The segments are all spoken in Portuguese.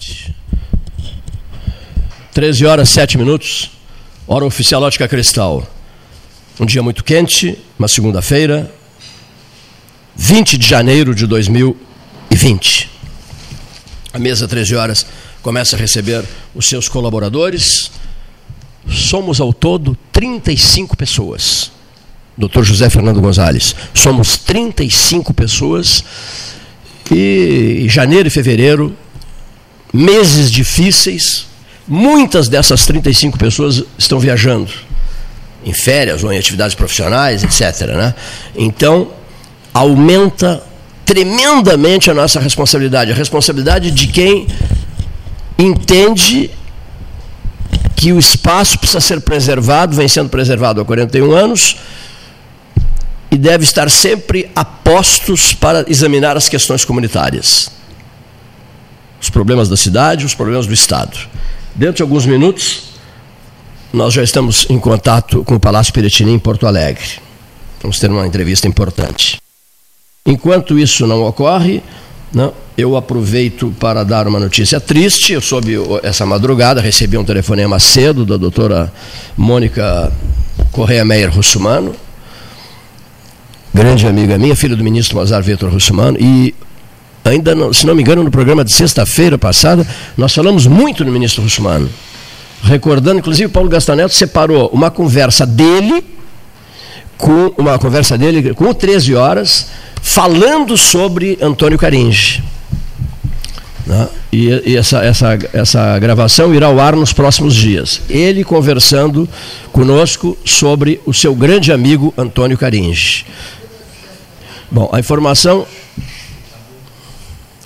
tarde. 13 horas 7 minutos, hora oficial Ótica Cristal. Um dia muito quente, uma segunda-feira, 20 de janeiro de 2020. A mesa 13 horas começa a receber os seus colaboradores. Somos ao todo 35 pessoas. Dr. José Fernando Gonzalez. Somos 35 pessoas. E janeiro e fevereiro meses difíceis, muitas dessas 35 pessoas estão viajando em férias ou em atividades profissionais, etc. Né? Então, aumenta tremendamente a nossa responsabilidade, a responsabilidade de quem entende que o espaço precisa ser preservado, vem sendo preservado há 41 anos, e deve estar sempre a postos para examinar as questões comunitárias os problemas da cidade, os problemas do Estado. Dentro de alguns minutos, nós já estamos em contato com o Palácio Piratini em Porto Alegre. Vamos ter uma entrevista importante. Enquanto isso não ocorre, não, né, eu aproveito para dar uma notícia triste. Eu soube essa madrugada, recebi um telefonema cedo da doutora Mônica Correia Meyer Russumano, grande amiga minha, filha do ministro Mazar Vitor Russumano, e ainda, não, se não me engano, no programa de sexta-feira passada, nós falamos muito no ministro Russumano. Recordando, inclusive, Paulo Gastaneto separou uma conversa dele com uma conversa dele com 13 horas, falando sobre Antônio Caringe. Né? E, e essa, essa, essa gravação irá ao ar nos próximos dias. Ele conversando conosco sobre o seu grande amigo Antônio Caringe. Bom, a informação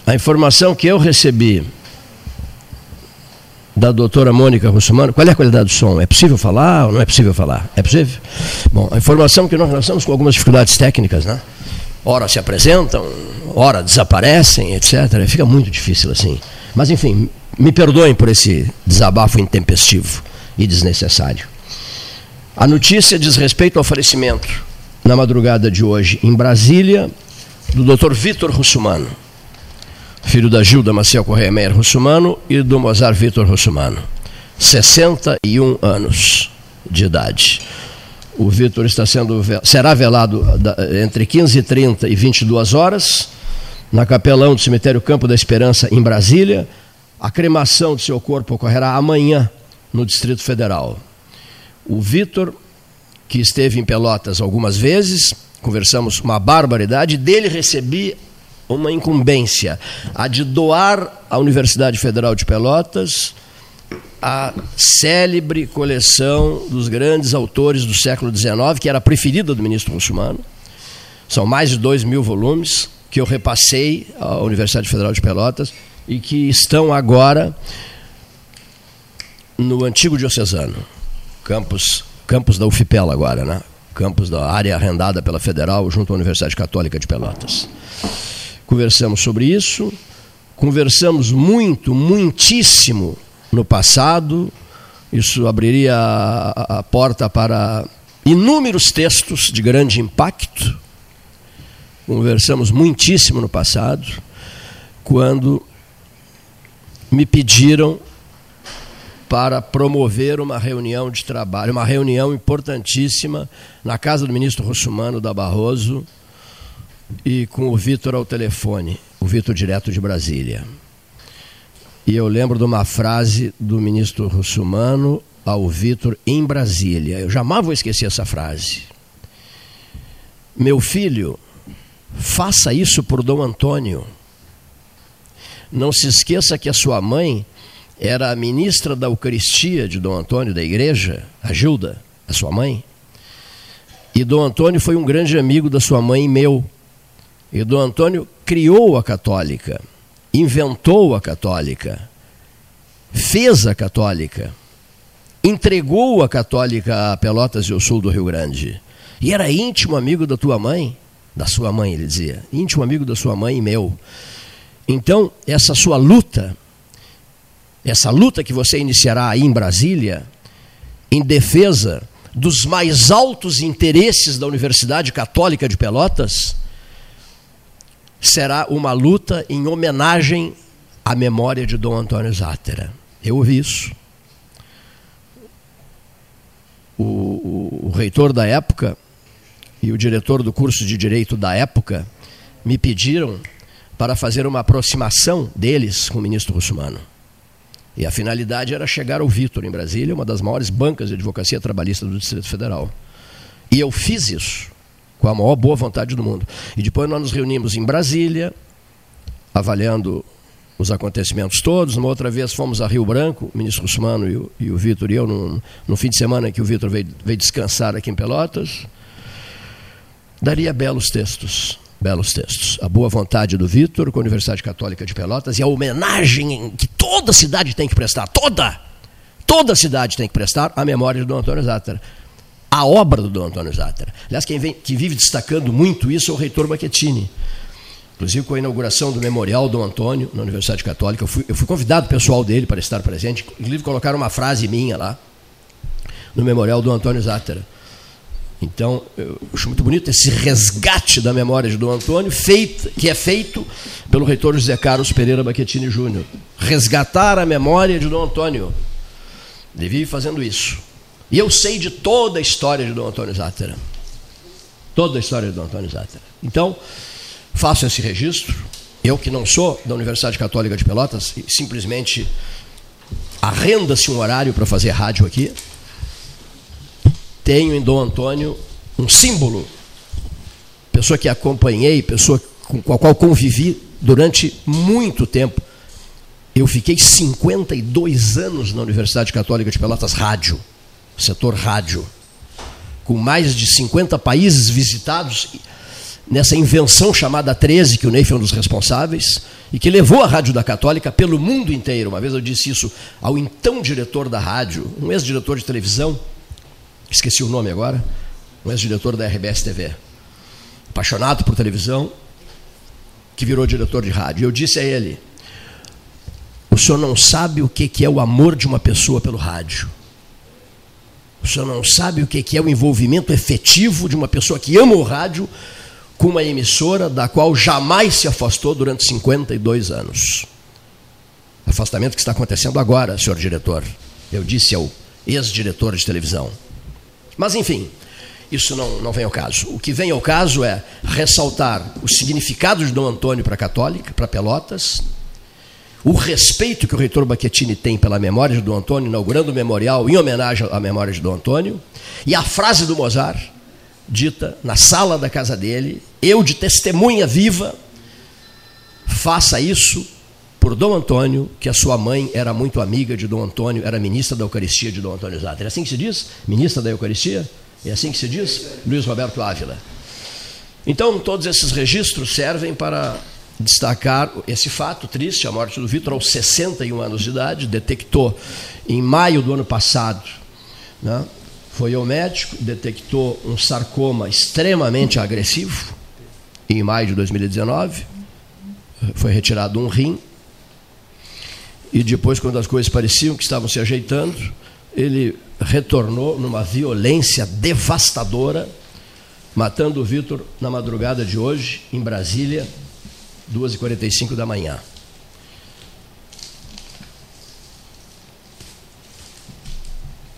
a informação que eu recebi da doutora Mônica Russumano, qual é a qualidade do som? É possível falar ou não é possível falar? É possível? Bom, a informação que nós, estamos com algumas dificuldades técnicas, né? Ora se apresentam, ora desaparecem, etc. Fica muito difícil assim. Mas, enfim, me perdoem por esse desabafo intempestivo e desnecessário. A notícia diz respeito ao falecimento, na madrugada de hoje, em Brasília, do Dr. Vitor Russumano filho da Gilda Maciel Correia Meyer Russumano e do Mozart Vitor Russumano. 61 anos de idade. O Vitor está sendo será velado entre 15h30 e 22 horas na capelão do cemitério Campo da Esperança em Brasília. A cremação de seu corpo ocorrerá amanhã no Distrito Federal. O Vitor, que esteve em Pelotas algumas vezes, conversamos uma barbaridade, dele recebi uma incumbência, a de doar à Universidade Federal de Pelotas a célebre coleção dos grandes autores do século XIX, que era a preferida do ministro Russumano. São mais de dois mil volumes que eu repassei à Universidade Federal de Pelotas e que estão agora no antigo diocesano, campus, campus da UFPEL agora, né? campus da área arrendada pela Federal junto à Universidade Católica de Pelotas conversamos sobre isso, conversamos muito, muitíssimo no passado, isso abriria a, a porta para inúmeros textos de grande impacto. Conversamos muitíssimo no passado, quando me pediram para promover uma reunião de trabalho, uma reunião importantíssima na casa do ministro Russumano da Barroso, e com o Vitor ao telefone, o Vitor direto de Brasília. E eu lembro de uma frase do ministro Russumano ao Vitor em Brasília. Eu jamais vou esquecer essa frase. Meu filho, faça isso por Dom Antônio. Não se esqueça que a sua mãe era a ministra da Eucaristia de Dom Antônio da igreja, a Gilda, a sua mãe. E Dom Antônio foi um grande amigo da sua mãe e meu. E Dom Antônio criou a católica, inventou a católica, fez a católica, entregou a católica a Pelotas e ao sul do Rio Grande. E era íntimo amigo da tua mãe, da sua mãe, ele dizia, íntimo amigo da sua mãe e meu. Então, essa sua luta, essa luta que você iniciará aí em Brasília, em defesa dos mais altos interesses da Universidade Católica de Pelotas, será uma luta em homenagem a memória de Dom Antônio Zátera. Eu ouvi isso. O, o, o reitor da época e o diretor do curso de direito da época me pediram para fazer uma aproximação deles com o ministro Russumano. E a finalidade era chegar ao Vitor, em Brasília, uma das maiores bancas de advocacia trabalhista do Distrito Federal. E eu fiz isso com a maior boa vontade do mundo. E depois nós nos reunimos em Brasília, avaliando os acontecimentos todos. Uma outra vez fomos a Rio Branco, o ministro Russumano e o, e o Vitor e eu, num, no fim de semana que o Vitor veio, veio descansar aqui em Pelotas. Daria belos textos belos textos. A boa vontade do Vitor com a Universidade Católica de Pelotas e a homenagem que toda cidade tem que prestar, toda, toda cidade tem que prestar à memória Dom Antônio Zátera. A obra do Dom Antônio Zátera. Aliás, quem, vem, vive destacando muito isso é o reitor Baquetini. Inclusive com a inauguração do Memorial Dom Antônio na Universidade Católica, eu fui, eu fui convidado pessoal dele para estar presente. Inclusive colocaram uma frase minha lá no Memorial do Antônio Zátera. Então, eu acho muito bonito esse resgate da memória de Dom Antônio, feito, que é feito pelo reitor José Carlos Pereira Baquetini Júnior. Resgatar a memória de Dom Antônio. Ele vive fazendo isso. E eu sei de toda a história de Dom Antônio Zátera. Toda a história de Dom Antônio Zátera. Então, faço esse registro. Eu que não sou da Universidade Católica de Pelotas, simplesmente arrenda-se um horário para fazer rádio aqui tenho em Dom Antônio um símbolo, pessoa que acompanhei, pessoa com a qual convivi durante muito tempo. Eu fiquei 52 anos na Universidade Católica de Pelotas, rádio, setor rádio, com mais de 50 países visitados nessa invenção chamada 13, que o Ney foi um dos responsáveis, e que levou a Rádio da Católica pelo mundo inteiro. Uma vez eu disse isso ao então diretor da rádio, um ex-diretor de televisão, esqueci o nome agora, um ex-diretor da RBS TV, apaixonado por televisão, que virou diretor de rádio. Eu disse a ele: o senhor não sabe o que é o amor de uma pessoa pelo rádio. O senhor não sabe o que é o envolvimento efetivo de uma pessoa que ama o rádio com uma emissora da qual jamais se afastou durante 52 anos. Afastamento que está acontecendo agora, senhor diretor. Eu disse ao ex-diretor de televisão. Mas, enfim, isso não, não vem ao caso. O que vem ao caso é ressaltar o significado de Dom Antônio para a Católica, para Pelotas, o respeito que o reitor Baquetini tem pela memória de Dom Antônio, inaugurando o memorial em homenagem à memória de Dom Antônio, e a frase do Mozart, dita na sala da casa dele, eu de testemunha viva, faça isso por Dom Antônio, que a sua mãe era muito amiga de Dom Antônio, era ministra da Eucaristia de Dom Antônio Zatter. É assim que se diz? Ministra da Eucaristia? É assim que se diz? Luiz Roberto Ávila. Então, todos esses registros servem para destacar esse fato triste, a morte do Vitor aos 61 anos de idade, detectou em maio do ano passado, né? foi ao médico, detectou um sarcoma extremamente agressivo, em maio de 2019, foi retirado um rim, e depois, quando as coisas pareciam que estavam se ajeitando, ele retornou numa violência devastadora, matando o Vitor na madrugada de hoje, em Brasília, 2h45 da manhã.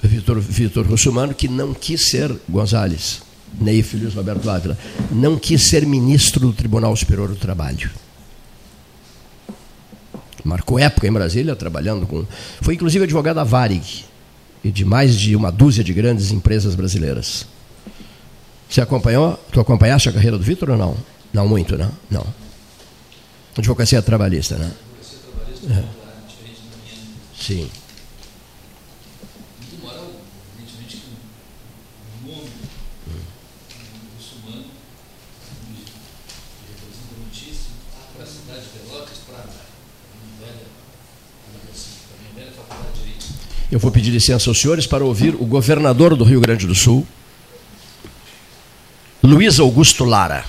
Vitor, Russumano, que não quis ser Gonzales, Ney Filhos Roberto Ávila, não quis ser ministro do Tribunal Superior do Trabalho marcou época em Brasília, trabalhando com. Foi inclusive advogado da Varig e de mais de uma dúzia de grandes empresas brasileiras. Você acompanhou? Tu acompanhaste a carreira do Vitor ou não? Não muito, né? Não. Advocacia trabalhista, né? Advocacia trabalhista, é. Sim. Eu vou pedir licença aos senhores para ouvir o governador do Rio Grande do Sul, Luiz Augusto Lara,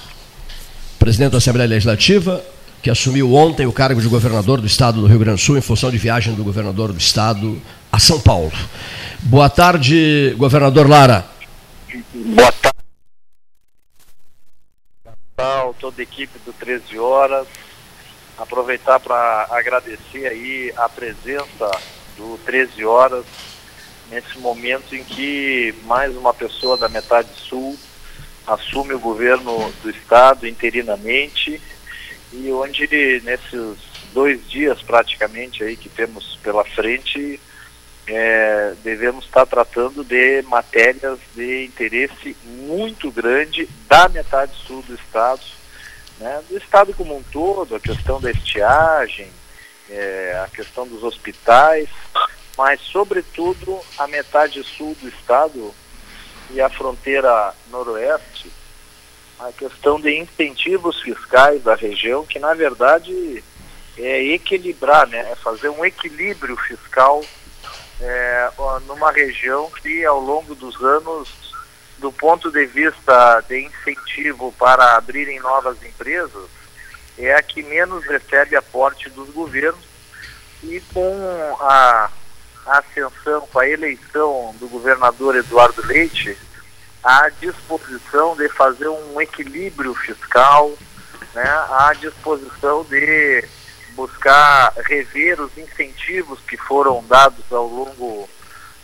presidente da Assembleia Legislativa, que assumiu ontem o cargo de governador do estado do Rio Grande do Sul em função de viagem do governador do estado a São Paulo. Boa tarde, governador Lara. Boa tarde. Toda a equipe do 13 Horas. aproveitar para agradecer aí a presença do 13 horas nesse momento em que mais uma pessoa da metade sul assume o governo do estado interinamente e onde nesses dois dias praticamente aí que temos pela frente é, devemos estar tratando de matérias de interesse muito grande da metade sul do estado, né, do estado como um todo, a questão da estiagem, é, a questão dos hospitais, mas sobretudo a metade sul do estado e a fronteira noroeste, a questão de incentivos fiscais da região, que na verdade é equilibrar, né, é fazer um equilíbrio fiscal é, numa região que ao longo dos anos, do ponto de vista de incentivo para abrirem novas empresas, é a que menos recebe aporte dos governos. E com a, ascensão, com a eleição do governador Eduardo Leite, a disposição de fazer um equilíbrio fiscal, né, a disposição de buscar rever os incentivos que foram dados ao longo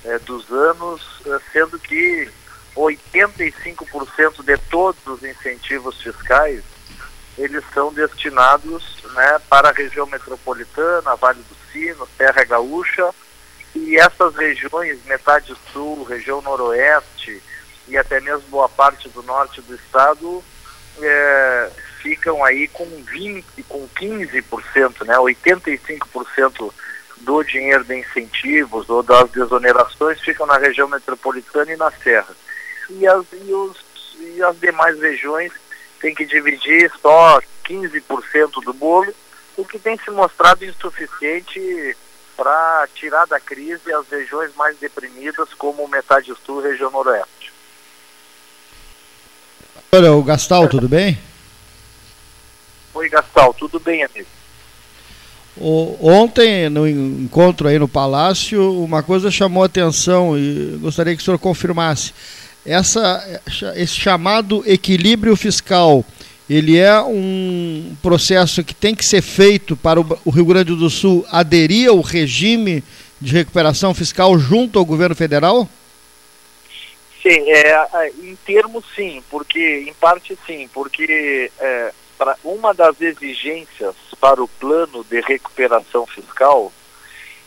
eh, dos anos, eh, sendo que 85% de todos os incentivos fiscais eles são destinados né, para a região metropolitana, Vale do Sino, Serra Gaúcha, e essas regiões, metade sul, região noroeste e até mesmo boa parte do norte do estado, é, ficam aí com 20, com 15%, né, 85% do dinheiro de incentivos ou das desonerações ficam na região metropolitana e na Serra. E as, e os, e as demais regiões têm que dividir só 15% do bolo, o que tem se mostrado insuficiente para tirar da crise as regiões mais deprimidas, como metade sul e região noroeste. Olha, o Gastal, tudo bem? Oi, Gastal, tudo bem, amigo? O, ontem, no encontro aí no Palácio, uma coisa chamou a atenção e gostaria que o senhor confirmasse. Essa, esse chamado equilíbrio fiscal, ele é um processo que tem que ser feito para o Rio Grande do Sul aderir ao regime de recuperação fiscal junto ao governo federal? Sim, é, em termos sim, porque em parte sim, porque é, uma das exigências para o plano de recuperação fiscal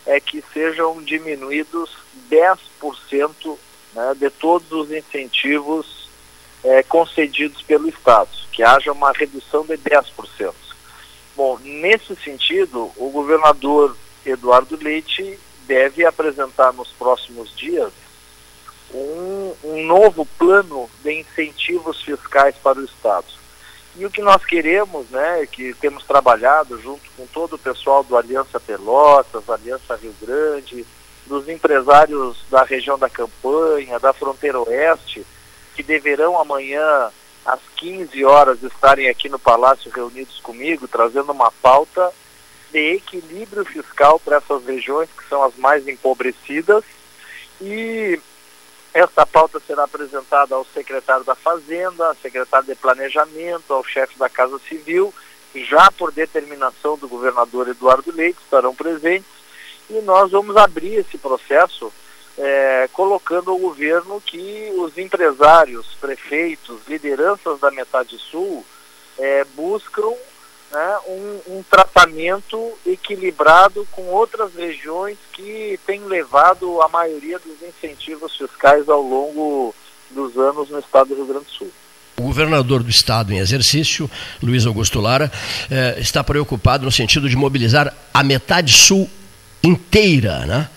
é que sejam diminuídos 10% né, de todos os incentivos é, concedidos pelo Estado, que haja uma redução de 10%. Bom, nesse sentido, o governador Eduardo Leite deve apresentar nos próximos dias um, um novo plano de incentivos fiscais para o Estado. E o que nós queremos, né, que temos trabalhado junto com todo o pessoal do Aliança Pelotas, Aliança Rio Grande, dos empresários da região da campanha, da fronteira oeste, que deverão amanhã às 15 horas estarem aqui no Palácio reunidos comigo, trazendo uma pauta de equilíbrio fiscal para essas regiões que são as mais empobrecidas. E esta pauta será apresentada ao secretário da Fazenda, ao secretário de Planejamento, ao chefe da Casa Civil, já por determinação do governador Eduardo Leite, estarão presentes, e nós vamos abrir esse processo é, colocando ao governo que os empresários, prefeitos, lideranças da metade sul é, buscam né, um, um, tratamento equilibrado com outras regiões que têm levado a maioria dos incentivos fiscais ao longo dos anos no estado do Rio Grande do Sul. O governador do estado em exercício, Luiz Augusto Lara, eh, está preocupado no sentido de mobilizar a metade sul inteira, né?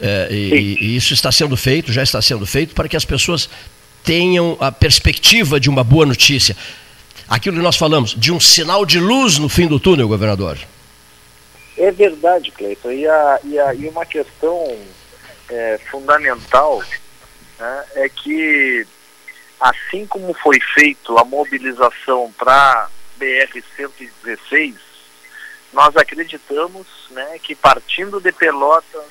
Eh, e, e, isso está sendo feito, já está sendo feito, para que as pessoas tenham a perspectiva de uma boa notícia aquilo que nós falamos, de um sinal de luz no fim do túnel, governador? É verdade, Cleiton. E, a, e, a, e uma questão é, fundamental né, é que, assim como foi feito a mobilização para BR-116, nós acreditamos né, que partindo de Pelotas,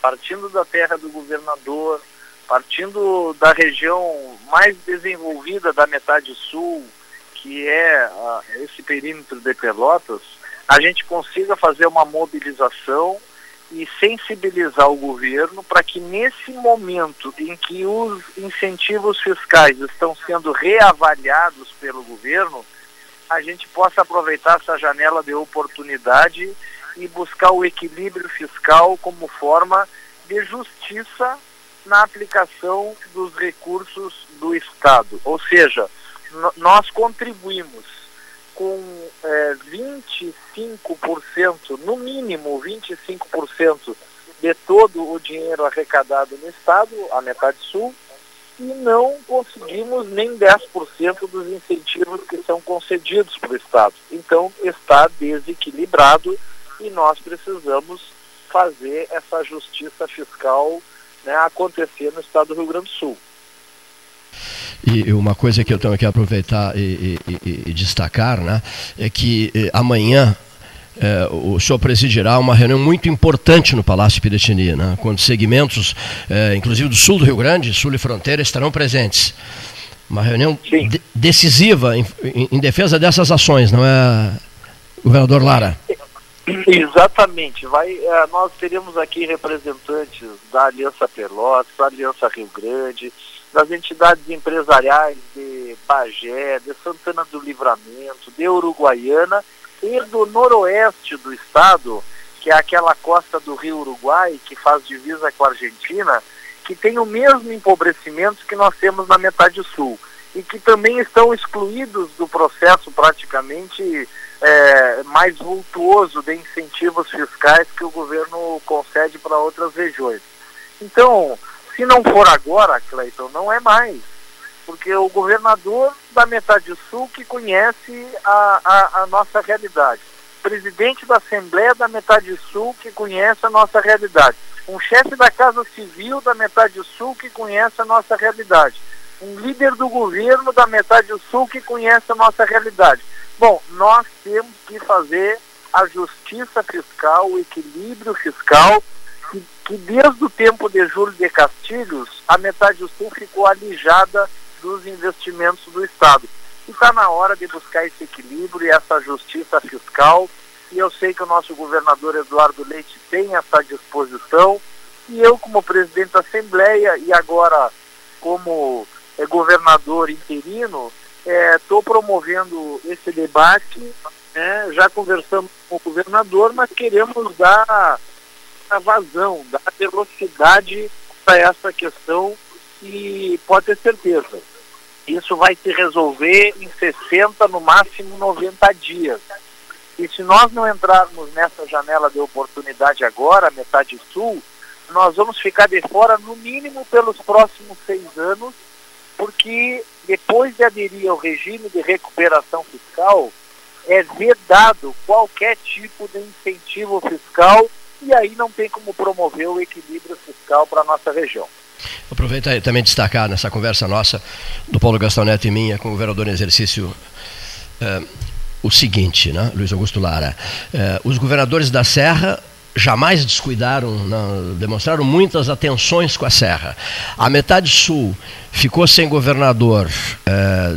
partindo da terra do governador, partindo da região mais desenvolvida da metade sul, que é esse perímetro de Pelotas, a gente consiga fazer uma mobilização e sensibilizar o governo para que nesse momento em que os incentivos fiscais estão sendo reavaliados pelo governo, a gente possa aproveitar essa janela de oportunidade e buscar o equilíbrio fiscal como forma de justiça na aplicação dos recursos do Estado. Ou seja, nós contribuímos com é, 25%, no mínimo 25% de todo o dinheiro arrecadado no Estado, a metade sul, e não conseguimos nem 10% dos incentivos que são concedidos para o Estado. Então está desequilibrado e nós precisamos fazer essa justiça fiscal né, acontecer no Estado do Rio Grande do Sul. E uma coisa que eu tenho que aproveitar e, e, e destacar né, é que eh, amanhã é, o senhor presidirá uma reunião muito importante no Palácio Piratini, né, quando segmentos, é, inclusive do sul do Rio Grande, sul e fronteira, estarão presentes. Uma reunião de, decisiva em, em, em, defesa dessas ações, não é, governador Lara? Exatamente. Vai, é, nós teremos aqui representantes da Aliança Pelotas, da Aliança Rio Grande, das entidades empresariais de Bagé, de Santana do Livramento, de Uruguaiana e do noroeste do estado, que é aquela costa do rio Uruguai, que faz divisa com a Argentina, que tem o mesmo empobrecimento que nós temos na metade sul e que também estão excluídos do processo praticamente é, mais vultuoso de incentivos fiscais que o governo concede para outras regiões. Então, se não for agora, Cleiton, não é mais. Porque o governador da metade sul que conhece a, a, a nossa realidade. Presidente da Assembleia da metade sul que conhece a nossa realidade. Um chefe da Casa Civil da metade sul que conhece a nossa realidade. Um líder do governo da metade sul que conhece a nossa realidade. Bom, nós temos que fazer a justiça fiscal, o equilíbrio fiscal que, que desde o tempo de Júlio de Castilhos, a metade do sul ficou alijada dos investimentos do Estado. E está na hora de buscar esse equilíbrio e essa justiça fiscal. E eu sei que o nosso governador Eduardo Leite tem essa disposição. E eu, como presidente da Assembleia e agora como é, governador interino, estou é, promovendo esse debate. Né? Já conversamos com o governador, mas queremos dar a vazão, da velocidade para essa questão e pode ter certeza, isso vai se resolver em 60, no máximo 90 dias. E se nós não entrarmos nessa janela de oportunidade agora, metade sul, nós vamos ficar de fora no mínimo pelos próximos seis anos, porque depois de aderir ao regime de recuperação fiscal, é vedado qualquer tipo de incentivo fiscal e aí não tem como promover o equilíbrio fiscal para a nossa região. Aproveitar e também destacar nessa conversa nossa do Paulo Gastão Neto e minha com o governador em exercício eh, o seguinte, né, Luiz Augusto Lara. Eh, os governadores da Serra jamais descuidaram, não, demonstraram muitas atenções com a Serra. A metade sul ficou sem governador, é,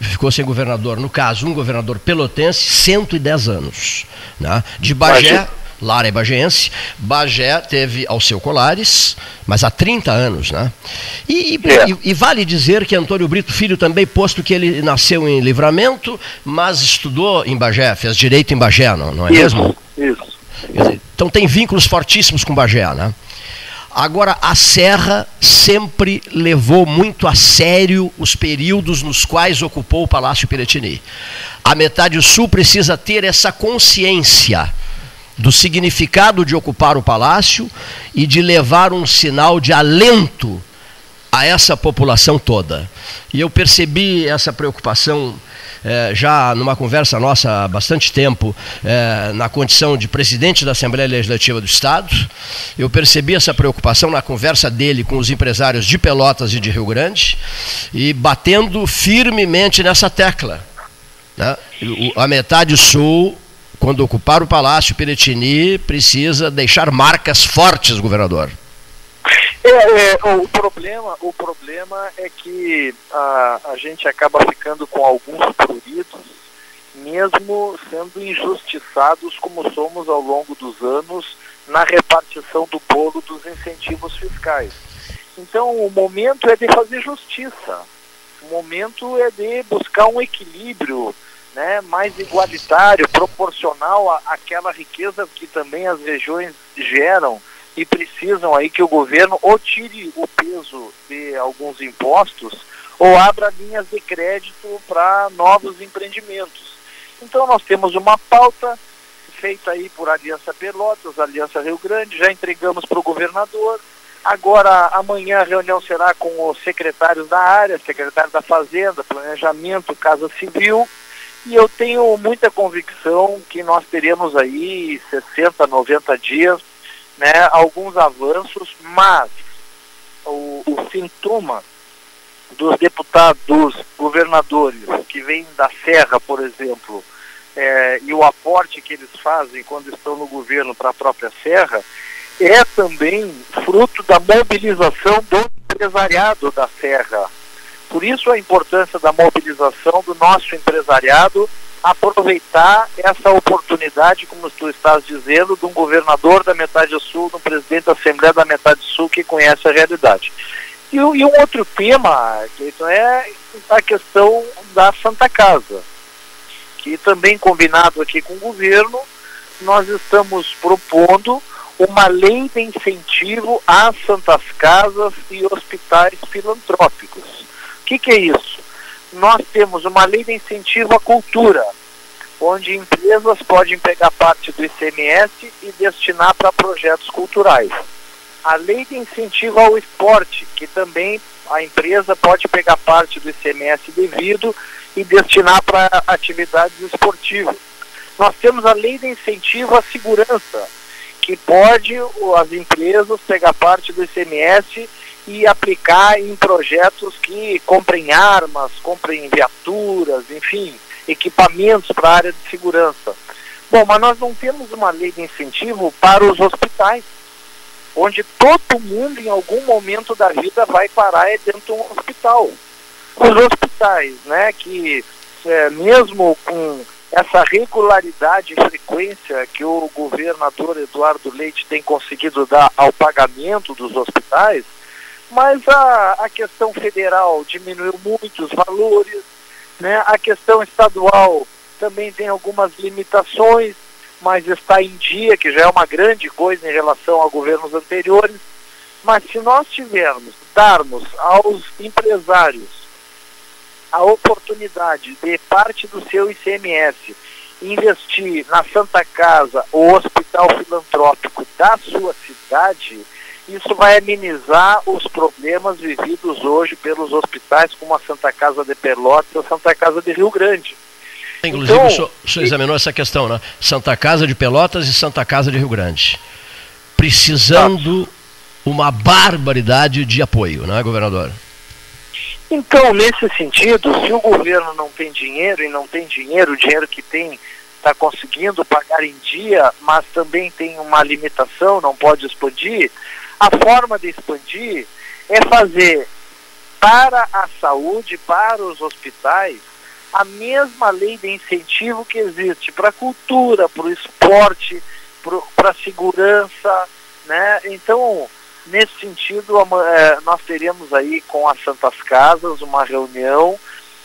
ficou sem governador, no caso, um governador pelotense, 110 anos. Né? De Bagé. Lara é bagense. Bagé teve ao seu Colares, mas há 30 anos, né? E, é. e, e, vale dizer que Antônio Brito Filho também, posto que ele nasceu em Livramento, mas estudou em Bagé, fez direito em Bagé, não, não é isso, mesmo? Isso. Então tem vínculos fortíssimos com Bagé, né? Agora, a Serra sempre levou muito a sério os períodos nos quais ocupou o Palácio Piratini. A metade sul precisa ter essa consciência do significado de ocupar o palácio e de levar um sinal de alento a essa população toda. E eu percebi essa preocupação é, já numa conversa nossa há bastante tempo, é, na condição de presidente da Assembleia Legislativa do Estado. Eu percebi essa preocupação na conversa dele com os empresários de Pelotas e de Rio Grande e batendo firmemente nessa tecla. Né? A metade sul quando ocupar o Palácio Piretini, precisa deixar marcas fortes, governador. É, é, o, problema, o problema é que a, a gente acaba ficando com alguns pruridos mesmo sendo injustiçados como somos ao longo dos anos na repartição do bolo dos incentivos fiscais. Então, o momento é de fazer justiça. O momento é de buscar um equilíbrio né, mais igualitário, proporcional à, àquela riqueza que também as regiões geram e precisam aí que o governo ou tire o peso de alguns impostos ou abra linhas de crédito para novos empreendimentos. Então nós temos uma pauta feita aí por Aliança Pelotas, Aliança Rio Grande, já entregamos para o governador. Agora, amanhã a reunião será com os secretários da área, secretário da Fazenda, Planejamento, Casa Civil, e eu tenho muita convicção que nós teremos aí 60, 90 dias, né, alguns avanços, mas o, o sintoma dos deputados, dos governadores que vêm da Serra, por exemplo, é, e o aporte que eles fazem quando estão no governo para a própria Serra, é também fruto da mobilização do empresariado da Serra. Por isso a importância da mobilização do nosso empresariado aproveitar essa oportunidade, como tu estás dizendo, de um governador da metade sul, de um presidente da Assembleia da metade sul que conhece a realidade. E, e um outro tema, que é a questão da Santa Casa, que também combinado aqui com o governo, nós estamos propondo uma lei de incentivo às santas casas e hospitais filantrópicos que, que é isso? Nós temos uma lei de incentivo à cultura, onde empresas podem pegar parte do ICMS e destinar para projetos culturais. A lei de incentivo ao esporte, que também a empresa pode pegar parte do ICMS devido e destinar para atividades esportivas. Nós temos a lei de incentivo à segurança, que pode as empresas pegar parte do ICMS e aplicar em projetos que comprem armas, comprem viaturas, enfim, equipamentos para a área de segurança. Bom, mas nós não temos uma lei de incentivo para os hospitais, onde todo mundo em algum momento da vida vai parar dentro de um hospital. Os hospitais, né, que é, mesmo com essa regularidade e frequência que o governador Eduardo Leite tem conseguido dar ao pagamento dos hospitais, mas a, a questão federal diminuiu muito os valores, né? a questão estadual também tem algumas limitações, mas está em dia, que já é uma grande coisa em relação a governos anteriores. Mas se nós tivermos, darmos aos empresários a oportunidade de parte do seu ICMS investir na Santa Casa ou Hospital Filantrópico da sua cidade, isso vai amenizar os problemas vividos hoje pelos hospitais como a Santa Casa de Pelotas e a Santa Casa de Rio Grande. Inclusive, então, o, senhor, o senhor examinou essa questão, né? Santa Casa de Pelotas e Santa Casa de Rio Grande. Precisando uma barbaridade de apoio, não é, governador? Então, nesse sentido, se o governo não tem dinheiro e não tem dinheiro, o dinheiro que tem está conseguindo pagar em dia, mas também tem uma limitação, não pode expandir, a forma de expandir é fazer para a saúde, para os hospitais, a mesma lei de incentivo que existe para a cultura, para o esporte, para a segurança, né? Então, nesse sentido, é, nós teremos aí com as Santas Casas uma reunião,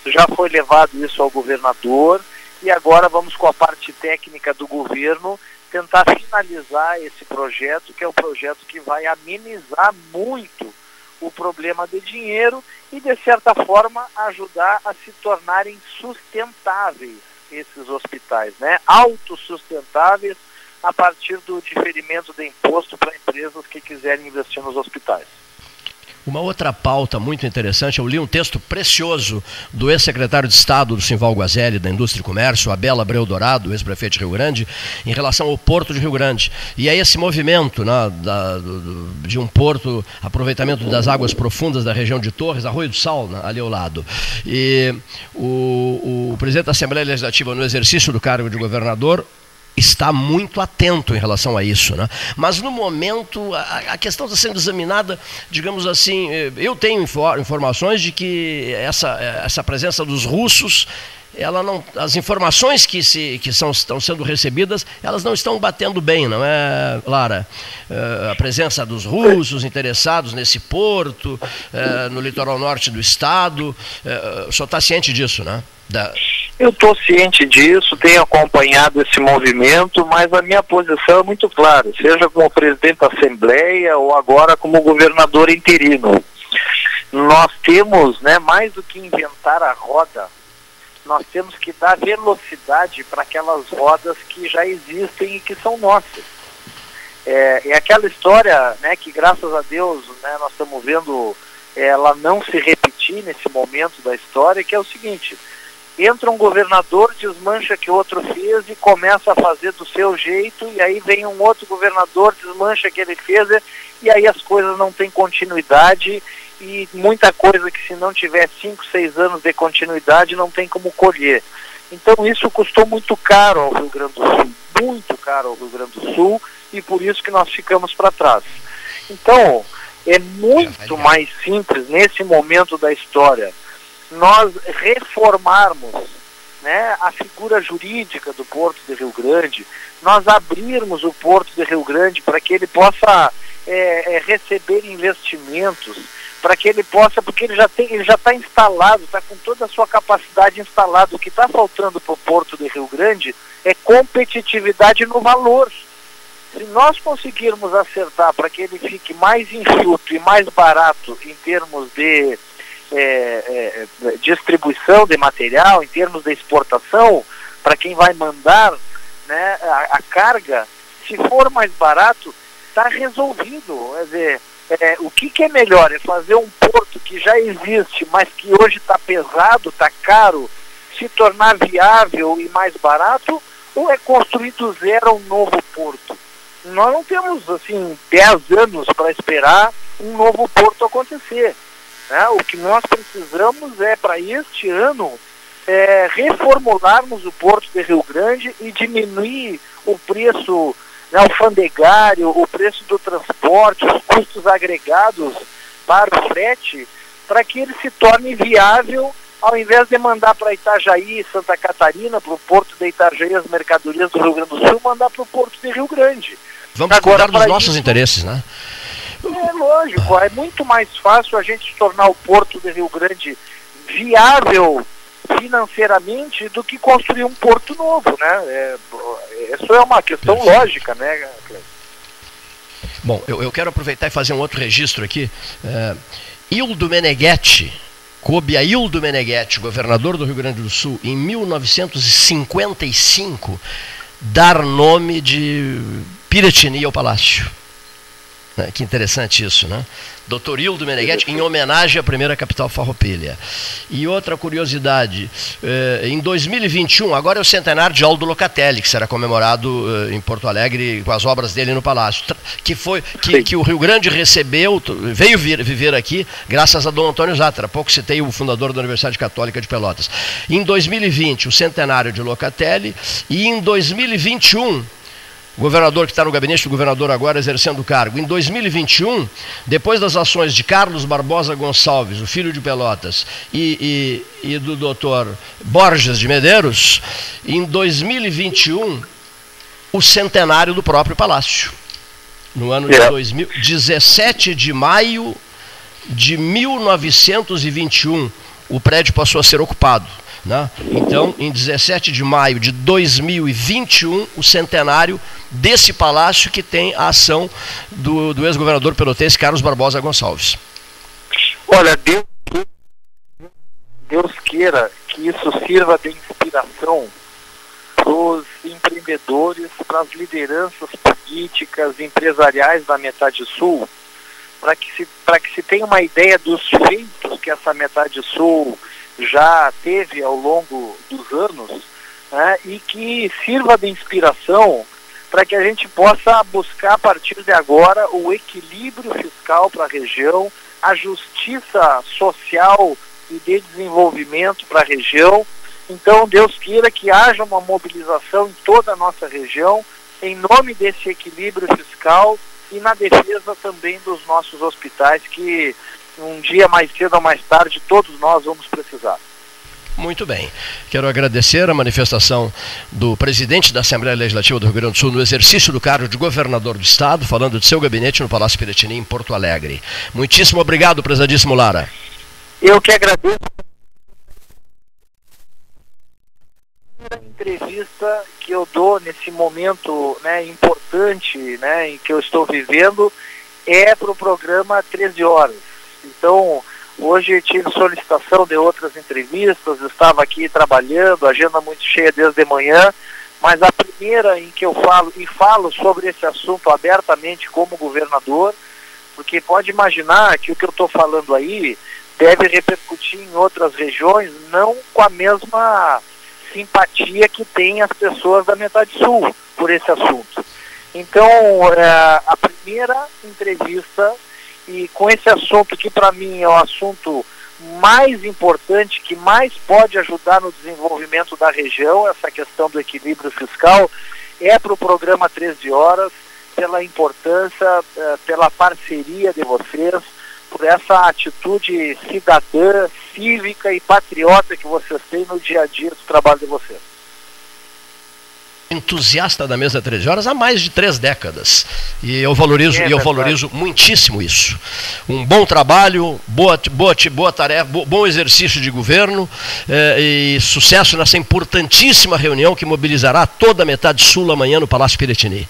já foi levado isso ao governador e agora vamos com a parte técnica do governo tentar finalizar esse projeto, que é um projeto que vai amenizar muito o problema de dinheiro e, de certa forma, ajudar a se tornarem sustentáveis esses hospitais, né? autossustentáveis a partir do diferimento de imposto para empresas que quiserem investir nos hospitais. Uma outra pauta muito interessante, eu li um texto precioso do ex-secretário de Estado do Simval Guazelli, da Indústria e Comércio, Abel Abreu Dourado, ex-prefeito de Rio Grande, em relação ao Porto de Rio Grande. E é esse movimento né, da, do, de um porto, aproveitamento das águas profundas da região de Torres, Arroio do Sal, né, ali ao lado. E o, o presidente da Assembleia Legislativa, no exercício do cargo de governador, está muito atento em relação a isso. Né? Mas no momento, a, a, questão está sendo examinada, digamos assim, eh, eu tenho informações de que essa, essa presença dos russos ela não, as informações que, se, que são, estão sendo recebidas, elas não estão batendo bem, não é, Lara? Uh, a presença dos russos interessados nesse porto, uh, no litoral norte do estado, uh, o senhor está ciente disso, né? Da... Eu estou ciente disso, tenho acompanhado esse movimento, mas a minha posição é muito clara, seja como presidente da Assembleia ou agora como governador interino. Nós temos, né, mais do que inventar a roda, nós temos que dar velocidade para aquelas rodas que já existem e que são nossas. É, é aquela história né, que, graças a Deus, né, nós estamos vendo ela não se repetir nesse momento da história, que é o seguinte, entra um governador, desmancha que outro fez e começa a fazer do seu jeito, e aí vem um outro governador, desmancha que ele fez, e aí as coisas não têm continuidade e muita coisa que se não tiver 5, 6 anos de continuidade não tem como colher. Então isso custou muito caro ao Rio Grande do Sul, muito caro ao Rio Grande do Sul, e por isso que nós ficamos para trás. Então, é muito mais simples nesse momento da história nós reformarmos né, a figura jurídica do Porto de Rio Grande, nós abrirmos o Porto de Rio Grande para que ele possa é, é, receber investimentos, para que ele possa, porque ele já tem, ele já está instalado, está com toda a sua capacidade instalada. O que está faltando para o Porto de Rio Grande é competitividade no valor. Se nós conseguirmos acertar para que ele fique mais enxuto e mais barato em termos de é, é, distribuição de material, em termos de exportação, para quem vai mandar né, a, a carga, se for mais barato, está resolvido. Quer dizer, é, o que, que, é melhor? É fazer um porto que já existe, mas que hoje está pesado, está caro, se tornar viável e mais barato, ou é construir do zero um novo porto? Nós não temos, assim, 10 anos para esperar um novo porto acontecer. Né? O que nós precisamos é, para este ano, é, reformularmos o porto de Rio Grande e diminuir o preço né, alfandegário, o preço do transporte, os custos agregados para o frete, para que ele se torne viável, ao invés de mandar para Itajaí, Santa Catarina, para o porto de Itajaí, as mercadorias do Rio Grande do Sul, mandar para o porto de Rio Grande. Vamos Agora, cuidar dos nossos isso, interesses, né? É lógico, é muito mais fácil a gente tornar o porto de Rio Grande viável financeiramente do que construir um porto novo, né? É, isso é uma questão Perfeito. lógica, né, Bom, eu, eu, quero aproveitar e fazer um outro registro aqui. É, Hildo Meneghetti, coube a Hildo Meneghetti, governador do Rio Grande do Sul, em 1955, dar nome de Piratini ao palácio. Né? Que interessante isso, né? Dr. Hildo Meneghetti, em homenagem à primeira capital farroupilha. E outra curiosidade, eh, em 2021, agora é o centenário de Aldo Locatelli, que será comemorado eh, em Porto Alegre com as obras dele no Palácio, que foi que, que o Rio Grande recebeu, veio vir, viver aqui, graças a Dom Antônio Zatra. Há pouco citei o fundador da Universidade Católica de Pelotas. Em 2020, o centenário de Locatelli, e em 2021, o governador que está no gabinete do governador agora exercendo o cargo. Em 2021, depois das ações de Carlos Barbosa Gonçalves, o filho de Pelotas, e, e, e do doutor Borges de Medeiros, em 2021, o centenário do próprio Palácio. No ano de 2000, 17 de maio de 1921, o prédio passou a ser ocupado. Né? Então, em 17 de maio de 2021, o centenário desse palácio que tem a ação do, do ex-governador pelotense Carlos Barbosa Gonçalves. Olha, Deus, Deus queira que isso sirva de inspiração para os empreendedores, para as lideranças políticas, empresariais da metade sul, para que, que se tenha uma ideia dos feitos que essa metade sul já teve ao longo dos anos né, e que sirva de inspiração para que a gente possa buscar a partir de agora o equilíbrio fiscal para a região, a justiça social e de desenvolvimento para a região. Então, Deus queira que haja uma mobilização em toda a nossa região em nome desse equilíbrio fiscal e na defesa também dos nossos hospitais que um dia mais cedo ou mais tarde todos nós vamos precisar. Muito bem. Quero agradecer a manifestação do presidente da Assembleia Legislativa do Rio Grande do Sul no exercício do cargo de governador do Estado, falando de seu gabinete no Palácio Piratini, em Porto Alegre. Muitíssimo obrigado, prezadíssimo Lara. Eu que agradeço. A entrevista que eu dou nesse momento né, importante né, em que eu estou vivendo é para o programa 13 Horas. Então, hoje tive solicitação de outras entrevistas, estava aqui trabalhando, agenda muito cheia desde de manhã, mas a primeira em que eu falo, e falo sobre esse assunto abertamente como governador, porque pode imaginar que o que eu estou falando aí deve repercutir em outras regiões, não com a mesma simpatia que tem as pessoas da metade sul por esse assunto. Então, é, a primeira entrevista, e com esse assunto que para mim é o assunto mais importante, que mais pode ajudar no desenvolvimento da região, essa questão do equilíbrio fiscal, é para o programa 13 Horas, pela importância, é, pela parceria de vocês, por essa atitude cidadã, cívica e patriota que vocês têm no dia a dia do trabalho de vocês. Entusiasta da mesa 13 horas há mais de três décadas. E eu valorizo, é, eu valorizo muitíssimo isso. Um bom trabalho, boa, boa, boa tarefa, bom exercício de governo eh, e sucesso nessa importantíssima reunião que mobilizará toda a metade sul amanhã no Palácio Piretini.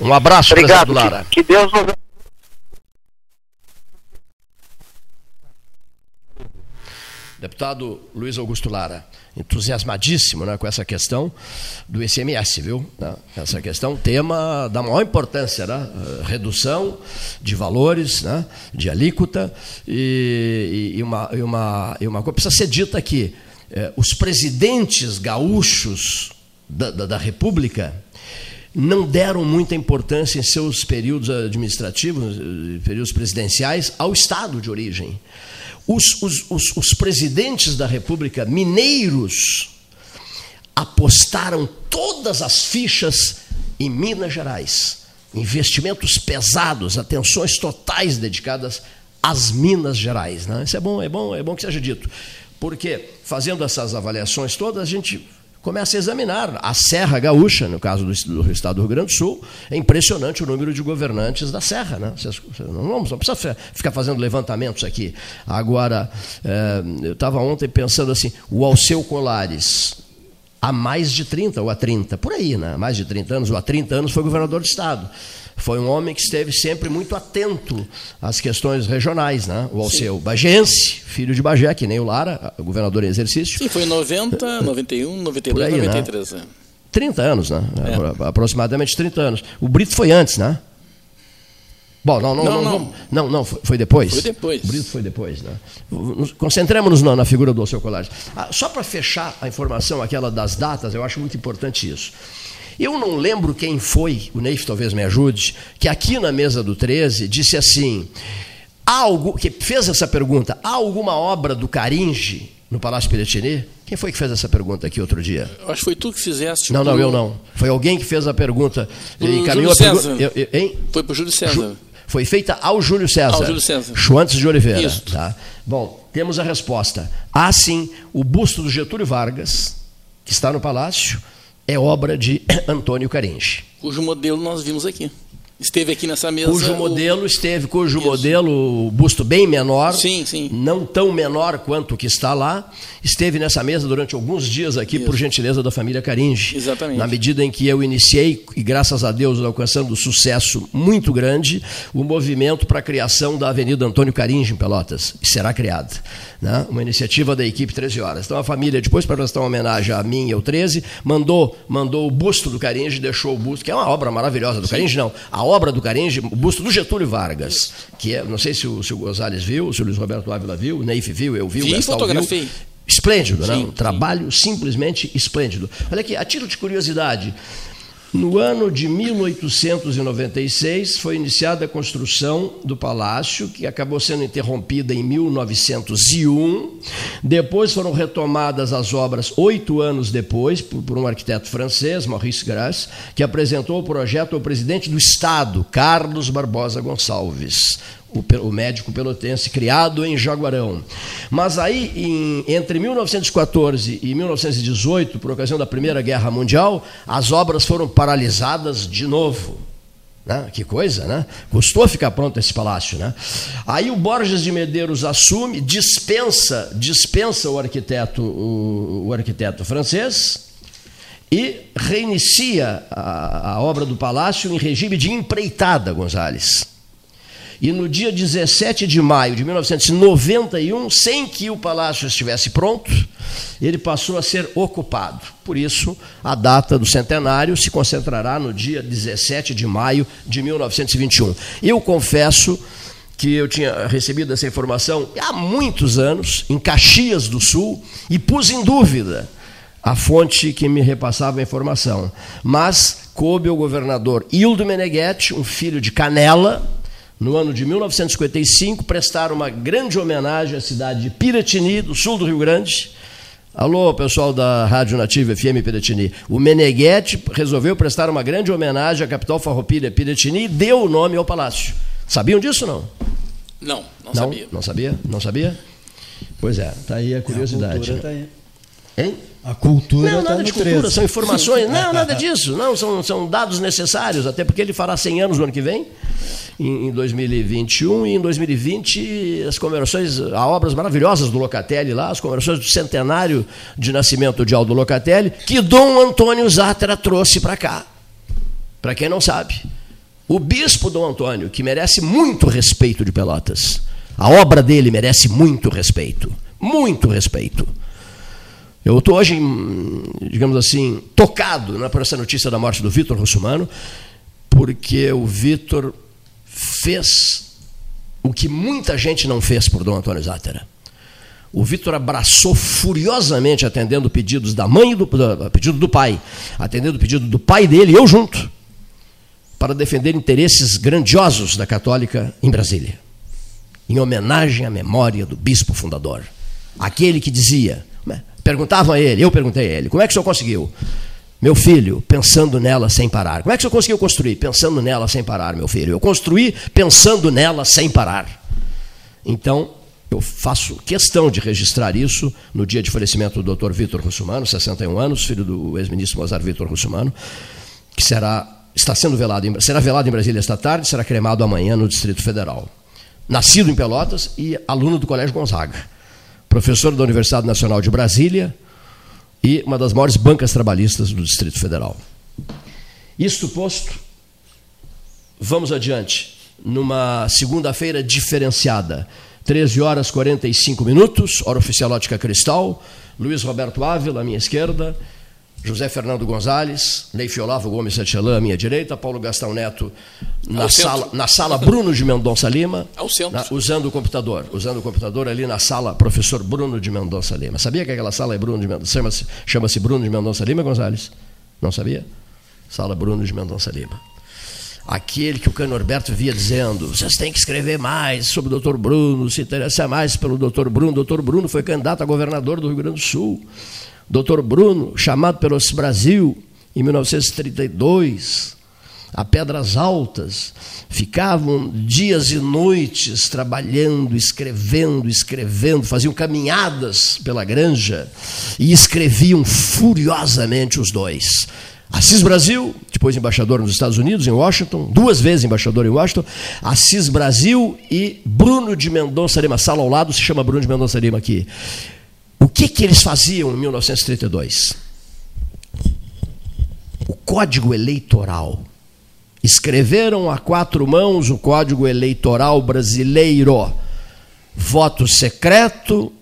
Um abraço, Obrigado, Lara. Que, que Deus nos Deputado Luiz Augusto Lara, entusiasmadíssimo né, com essa questão do ICMS, viu? Né? Essa questão, tema da maior importância, né? redução de valores, né? de alíquota, e, e, uma, e, uma, e uma coisa precisa ser dita aqui: eh, os presidentes gaúchos da, da, da República não deram muita importância em seus períodos administrativos, eh, períodos presidenciais, ao Estado de origem os, os, os, os presidentes da República mineiros apostaram todas as fichas em Minas Gerais. Investimentos pesados, atenções totais dedicadas às Minas Gerais. Né? Isso é bom, é bom, é bom que seja dito. Porque fazendo essas avaliações todas, a gente começa a examinar a Serra Gaúcha, no caso do, do, estado do Rio Grande do Sul, é impressionante o número de governantes da Serra. Né? Não, não precisa ficar fazendo levantamentos aqui. Agora, é, eu estava ontem pensando assim, o Alceu Colares, há mais de 30 ou há 30, por aí, né? mais de 30 anos, ou há 30 anos foi governador do estado foi um homem que esteve sempre muito atento às questões regionais, né? O Alceu Bagense, filho de Bagé, que nem o Lara, governador em exercício. Sim, foi em 90, 91, 92, aí, 93. Né? 30 anos, né? É. Aproximadamente 30 anos. O Brito foi antes, né? Bom, não, não, não, não, não, não foi depois. Foi depois. O Brito foi depois, né? Concentremos-nos na, na, figura do Alceu Colares. Ah, só para fechar a informação, aquela das datas, eu acho muito importante isso. Eu não lembro quem foi, o Neif talvez me ajude, que aqui na mesa do 13 disse assim: algo, que fez essa pergunta, há alguma obra do Caringe no Palácio Piratini? Quem foi que fez essa pergunta aqui outro dia? Eu acho que foi tu que fizeste. Não, não, eu não. Foi alguém que fez a pergunta. Pro encaminhou Júlio a pergunta. Eu, eu, foi para o Júlio César. Foi feita ao Júlio César. Ao Júlio César. Schwantz de Oliveira. Isso. Tá? Bom, temos a resposta. Há sim o busto do Getúlio Vargas, que está no Palácio, é obra de Antônio Caringe. Cujo modelo nós vimos aqui. Esteve aqui nessa mesa. Cujo o... modelo esteve, cujo Isso. modelo, busto bem menor, sim, sim. não tão menor quanto o que está lá, esteve nessa mesa durante alguns dias aqui, Isso. por gentileza da família Caringe. Exatamente. Na medida em que eu iniciei, e graças a Deus alcançando sucesso muito grande, o movimento para a criação da Avenida Antônio Caringe em Pelotas. Será criada. Né? Uma iniciativa da equipe 13 Horas. Então a família, depois para prestar uma homenagem a mim e ao 13, mandou, mandou o busto do Caringe, deixou o busto, que é uma obra maravilhosa do Sim. Caringe, não. A obra do Caringe, o busto do Getúlio Vargas, que é, não sei se o, se o Gonzalez viu, se o Luiz Roberto Ávila viu, o Neif viu, eu vi, o Gastal viu. Esplêndido, sim, né? Um sim. trabalho simplesmente esplêndido. Olha aqui, a título de curiosidade, no ano de 1896 foi iniciada a construção do palácio, que acabou sendo interrompida em 1901. Depois foram retomadas as obras oito anos depois, por, um arquiteto francês, Maurice Grasse, que apresentou o projeto ao presidente do Estado, Carlos Barbosa Gonçalves o, o, médico pelotense, criado em Jaguarão. Mas aí, em, entre 1914 e 1918, por ocasião da Primeira Guerra Mundial, as obras foram paralisadas de novo. Né? Que coisa, né? Custou ficar pronto esse palácio, né? Aí o Borges de Medeiros assume, dispensa, dispensa o arquiteto, o, o arquiteto francês e reinicia a, a obra do palácio em regime de empreitada, Gonzales. E no dia 17 de maio de 1991, sem que o palácio estivesse pronto, ele passou a ser ocupado. Por isso, a data do centenário se concentrará no dia 17 de maio de 1921. Eu confesso que eu tinha recebido essa informação há muitos anos, em Caxias do Sul, e pus em dúvida a fonte que me repassava a informação. Mas coube ao governador Hildo Meneghetti, um filho de Canela, no ano de 1955, prestaram uma grande homenagem à cidade de Piratini, do sul do Rio Grande. Alô, pessoal da Rádio Nativa FM Piratini. O Meneghetti resolveu prestar uma grande homenagem à capital farroupilha Piratini e deu o nome ao palácio. Sabiam disso não? Não, não, não sabia. Não sabia? Não sabia? Pois é, está aí a curiosidade. A tá aí. Hein? A cultura Não, tá nada de cultura, 13. são informações. Não, nada disso. Não, são, são dados necessários, até porque ele fará 100 anos no ano que vem em, 2021 e em 2020 as comemorações, há obras maravilhosas do Locatelli lá, as comemorações do centenário de nascimento de Aldo Locatelli, que Dom Antônio Zatra trouxe para cá. Para quem não sabe, o bispo Dom Antônio, que merece muito respeito de Pelotas, a obra dele merece muito respeito, muito respeito. Eu estou hoje, digamos assim, tocado né, por essa notícia da morte do Vitor Russumano, porque o Vitor fez o que muita gente não fez por Dom Antônio Zátera. O Vitor abraçou furiosamente, atendendo pedidos da mãe e do pedido do pai, atendendo o pedido do pai dele, eu junto, para defender interesses grandiosos da católica em Brasília, em homenagem à memória do bispo fundador, aquele que dizia, perguntavam a ele, eu perguntei a ele, como é que o senhor conseguiu? Meu filho, pensando nela sem parar. Como é que você conseguiu construir? Pensando nela sem parar, meu filho. Eu construí pensando nela sem parar. Então, eu faço questão de registrar isso no dia de falecimento do Dr. Vitor Russumano, 61 anos, filho do ex-ministro Mozart Vitor Russumano, que será está sendo velado em, será velado em Brasília esta tarde, será cremado amanhã no Distrito Federal. Nascido em Pelotas e aluno do Colégio Gonzaga. Professor da Universidade Nacional de Brasília, e uma das maiores bancas trabalhistas do Distrito Federal. Isto posto, vamos adiante. Numa segunda-feira diferenciada, 13 horas 45 minutos, hora oficial ótica cristal, Luiz Roberto Ávila, à minha esquerda, José Fernando Gonzalez, Neif Olavo Gomes Santillan à minha direita, Paulo Gastão Neto na, sala, na sala Bruno de Mendonça Lima, na, usando o computador, usando o computador ali na sala professor Bruno de Mendonça Lima. Sabia que aquela sala é Bruno de Mendonça, chama-se chama Bruno de Mendonça Lima, Gonzalez? Não sabia? Sala Bruno de Mendonça Lima. Aquele que o Cano Norberto via dizendo, vocês têm que escrever mais sobre o doutor Bruno, se interessar mais pelo doutor Bruno. O doutor Bruno foi candidato a governador do Rio Grande do Sul. Dr. Bruno, chamado pelo Brasil em 1932, a Pedras Altas, ficavam dias e noites trabalhando, escrevendo, escrevendo, faziam caminhadas pela granja e escreviam furiosamente os dois. Assis Brasil, depois embaixador nos Estados Unidos, em Washington, duas vezes embaixador em Washington, Assis Brasil e Bruno de Mendonça Lima, sala ao lado se chama Bruno de Mendonça Lima aqui. O que, que eles faziam em 1932? O Código Eleitoral. Escreveram a quatro mãos o Código Eleitoral brasileiro. Voto secreto,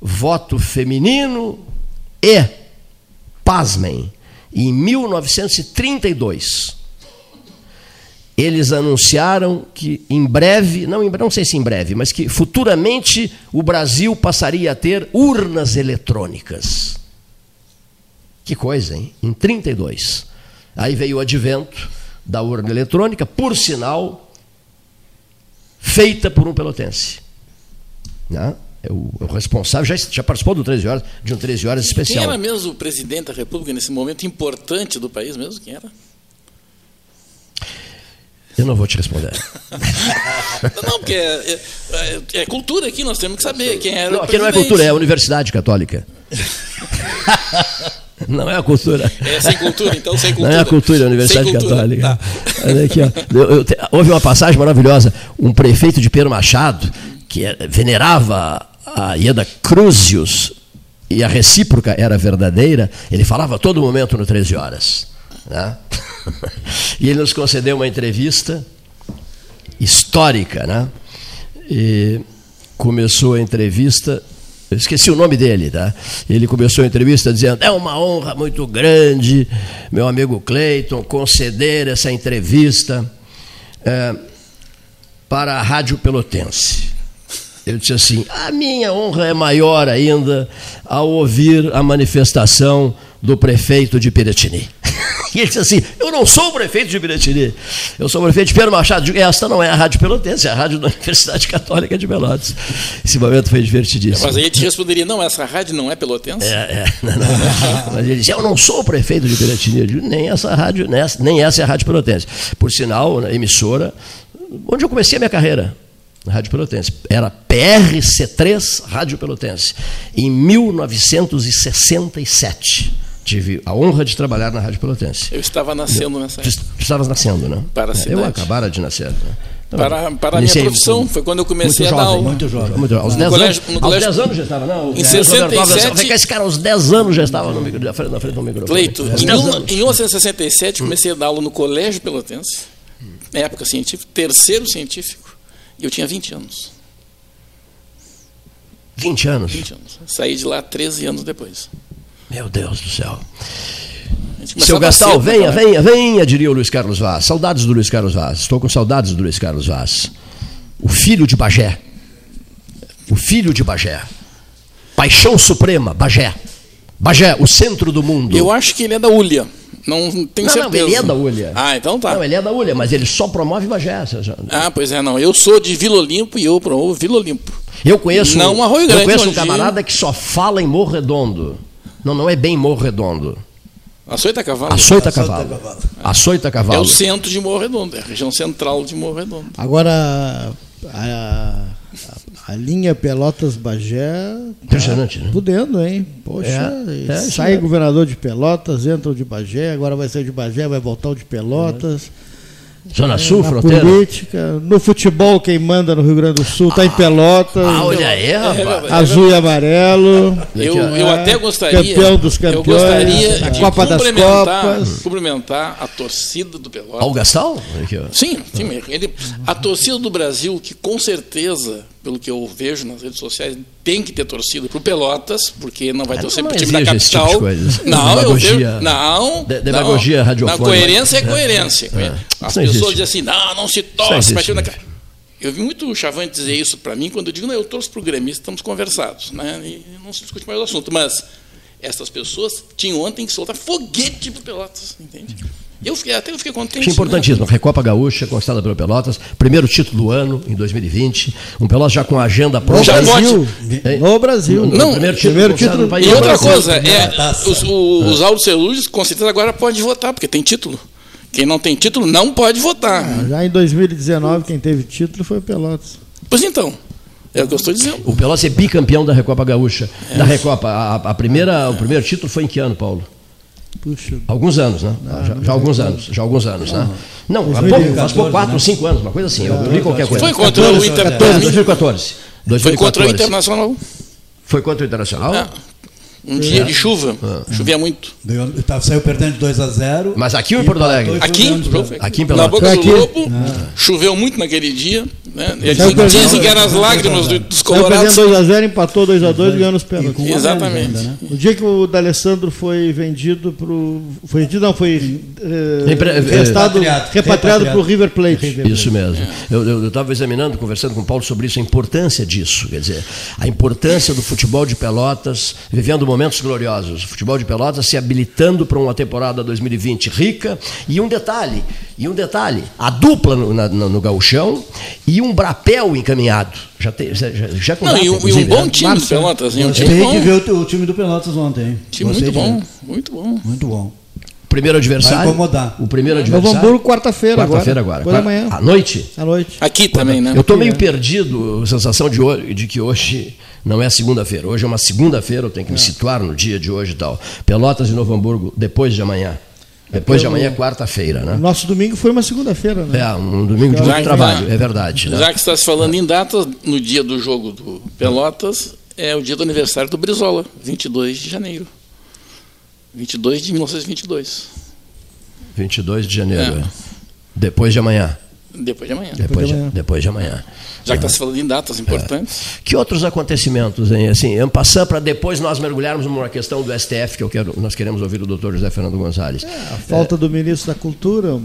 voto feminino e, pasmem, em 1932 eles anunciaram que em breve, não, não sei se em breve, mas que futuramente o Brasil passaria a ter urnas eletrônicas. Que coisa, hein? Em 32. Aí veio o advento da urna eletrônica, por sinal, feita por um pelotense. Né? É o, é o, responsável, já, já participou do 13 horas, de um 13 horas especial. Quem era mesmo o presidente da República nesse momento importante do país mesmo? Quem era? Eu não vou te responder. Não, porque é, é- é cultura aqui, nós temos que saber quem era Não, aqui não é cultura, é a Universidade Católica. Não é a cultura. É sem cultura, então sem Não cultura. é a cultura, é a Universidade cultura, Católica. tá. Olha aqui, ó. Eu- eu te- houve uma passagem maravilhosa. Um prefeito de Pedro Machado, que é- venerava a Ieda Cruzius, e a recíproca era verdadeira, ele falava a todo momento no 13 Horas. né? E ele nos concedeu uma entrevista histórica, né? E começou a entrevista, eu esqueci o nome dele, tá? Ele começou a entrevista dizendo: "É uma honra muito grande, meu amigo Cleiton, conceder essa entrevista eh, para a Rádio Pelotense." Eu disse assim: "A minha honra é maior ainda ao ouvir a manifestação do prefeito de Piratini." E ele disse assim: Eu não sou o prefeito de Piratini, eu sou o prefeito de Pedro Machado. Digo, Esta não é a Rádio Pelotense, é a Rádio da Universidade Católica de Pelotas. Esse momento foi divertidíssimo. Mas aí ele te responderia, não, essa rádio não é pelotense. É, é, não, não, não. Mas ele disse, eu não sou o prefeito de Piratini, eu digo, nem essa rádio, nem essa, nem essa é a Rádio Pelotense. Por sinal, na emissora, onde eu comecei a minha carreira, na Rádio Pelotense. Era PRC3 Rádio Pelotense, em 1967. Tive a honra de trabalhar na Rádio Pelotense. Eu estava nascendo nessa época. tu estavas nascendo, né? Para a É, Eu cidade. acabara de nascer. Né? Então, Para, para a minha profissão, foi quando eu comecei a dar jovem, aula. muito jovem. Muito jovem. Aos 10 colégio- anos, no colégio- aos 10 anos já estava, não? Em O 67 Roberto Alves, Esse cara aos 10 anos já estava no, na frente, na frente do microfone. Cleito, em, 10 mil- em 1967 comecei a dar aula no Colégio Pelotense, na época científica, terceiro científico, e eu tinha 20 anos. 20 anos. 20 anos. Saí de lá 13 anos depois. Meu Deus do céu. Seu Gastal, venha, né? venha, venha, diria o Luiz Carlos Vaz. Saudades do Luiz Carlos Vaz. Estou com saudades do Luiz Carlos Vaz. O filho de Bagé. O filho de Bagé. Paixão suprema, Bagé. Bagé, o centro do mundo. Eu acho que ele é da Ulha. Não tenho não, certeza. não, ele é da Ulha. Ah, então tá. Não, ele é da Ulha, mas ele só promove Bagé. Ah, pois é, não. Eu sou de Vila Olimpo e eu promovo Vila Olimpo. Eu conheço, Não um, Arroio eu Grande, conheço um camarada que só fala em Morro Redondo. Não, não é bem Morro Redondo. Açoita Cavalo. Açoita Açoita Cavalo. Cavalo. Açoita É Cavalo. o centro de Morro Redondo, é a região central de Morro Redondo. Agora, a, a- a linha Pelotas-Bagé. Impressionante, né? Podendo, hein? Poxa, É, é, isso sai mesmo. governador de Pelotas, entra o de Bagé, agora vai sair de Bagé, vai voltar o de Pelotas. Zona Sul, na fronteira. política, no futebol, quem manda no Rio Grande do Sul está em Pelotas. Ah, olha aí, rapaz. Azul e amarelo. Eu, eu É, até gostaria. campeão dos Eu campeões, gostaria a de Copa das cumprimentar, Copas. cumprimentar a torcida do Pelotas. Ó, o Gastal? Sim, sim ele, a torcida do Brasil, que com certeza, pelo que eu vejo nas redes sociais, tem que ter torcida para o Pelotas, porque não vai Ah, torcer não para o time da tipo capital. coisa. Não, eu vejo. Não. De- demagogia não. radiofônica. Na coerência é coerência. É. As não pessoas existe. dizem assim, não, não se torce para time da mesmo. ca-". Eu vi muito chavante dizer isso para mim quando eu digo, não, eu torço para o Grêmio, estamos conversados, né? E não se discute mais o assunto. Mas essas pessoas tinham ontem que soltar foguete para Pelotas, entende? Eu fiquei, até eu fiquei contente. Achei importantíssimo. Recopa Gaúcha, conquistada pelo Pelotas. Primeiro título do ano, em 2020. Um Pelotas já com a agenda No pronta. Já Brasil. Hein? No Brasil. No- Não, primeiro título, primeiro título- no país. E outra Brasil, coisa, é, os, o- os Autos Celulhos, com certeza, agora pode votar, porque tem título. Quem não tem título não pode votar. Já em 2019, quem teve título foi o Pelotas. Pois então, é o que eu estou dizendo. O Pelotas é bicampeão da Recopa Gaúcha. Da Recopa. A, a primeira, o primeiro título foi em que ano, Paulo? Puxa, Alguns anos, né? já, já alguns anos. Já alguns anos, né? Não, há 2014, pouco, faz pouco, 4 né? ou 5 anos, uma coisa assim. Eu li qualquer coisa. Foi contra o Inter. 14, 2014. Foi contra o 2014. Internacional. Foi contra o Internacional? É. Um dia de chuva. Chovia muito. Deu- tá- saiu perdendo de 2 a 0 Mas aqui ou em Porto Alegre? Aqui, Aqui em na Pelotas. boca do lobo, choveu muito naquele dia. Né? E Saiu dizem, perdendo. dizem que eram as lágrimas do- dos Saiu colorados. perdendo 2x0, empatou 2x2 ganhando os pênaltis. com uma Exatamente. ainda, né? O dia que o D'Alessandro foi vendido pro. Foi vendido, não, foi. Eh, Empre- eh, emprestado, repatriado. repatriado Repatriado. pro River Plate. Isso mesmo. Eu estava examinando, conversando com o Paulo sobre isso, a importância disso. Quer dizer, a importância do futebol de Pelotas, vivendo momentos gloriosos. O futebol de Pelotas se habilitando para uma temporada 2020 rica. E um detalhe, e um detalhe, a dupla no, na- no, gauchão e um brapel encaminhado. Já, tem, já, já, já com Não, data, e um, e um bom né? time do. Pelotas. hein? Um time bom. ver o, o time do Pelotas ontem. hein? Time muito bom. Muito bom. Muito bom. primeiro adversário. Vai incomodar. O primeiro Novo adversário. Hamburgo, quarta-feira agora. Quarta-feira agora. Depois da manhã, À noite? à noite. Aqui também, né? Eu estou meio É. perdido, sensação de, hoje, de que hoje não é segunda-feira. Hoje é uma segunda-feira, eu tenho É. que me situar no dia de hoje e tal. Pelotas e Novo Hamburgo, depois de amanhã. Depois de amanhã é quarta-feira, né? nosso domingo foi uma segunda-feira, né? É, um domingo de Já muito trabalho, já- é verdade. Né? Já que está se falando em datas, no dia do jogo do Pelotas, é o dia do aniversário do Brizola, 22 de janeiro. 22 de 1922. 22 de janeiro. É. é. Depois de amanhã. Depois de amanhã. Depois de amanhã. depois de amanhã. Já que está se falando em datas importantes. Que outros acontecimentos, hein? Assim, en passant para depois nós mergulharmos numa questão do STF, que eu quero, nós queremos ouvir o doutor José Fernando Gonzalez. A falta do ministro da Cultura,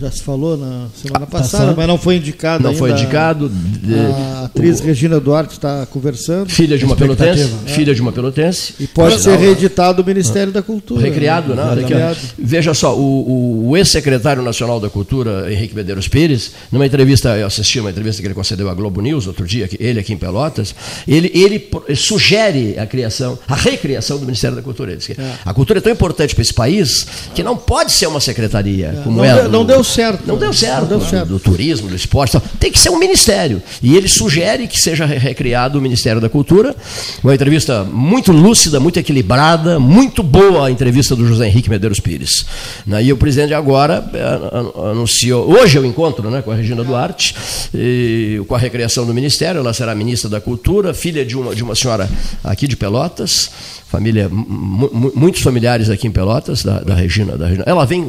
já se falou na semana Ah, passada, passada. mas não foi indicado Não ainda. foi indicado. de- A atriz o- Regina Duarte está conversando filha de uma pelotense. Expectativa. Filha de uma pelotense. e pode Mas ser não, reeditado o Ministério da Cultura. Recriado, né? Recriado. Veja só, o- o ex-secretário nacional da Cultura, Henrique Medeiros Pires, numa entrevista, eu assisti uma entrevista que ele concedeu à Globo News outro dia, ele aqui em Pelotas, ele, ele sugere a criação, a recriação do Ministério da Cultura. Ele diz que É. A cultura é tão importante para esse país que não pode ser uma secretaria como Não é. deu- do- não deu certo. Não deu certo. Não deu do- certo. Do, turismo, do esporte, tal. tem que ser um ministério. E ele sugere que seja re- recriado o Ministério da Cultura. Uma entrevista muito lúcida, muito equilibrada, muito boa a entrevista do José Henrique Medeiros Pires. Né? E o presidente agora eh, an- anunciou. Hoje eu encontro né, com a Regina Duarte, e, com a recriação do Ministério. Ela será ministra da Cultura, filha de uma, de uma senhora aqui de Pelotas. Família, mu- mu- muitos familiares aqui em Pelotas, da, da Regina, da Regina. Ela vem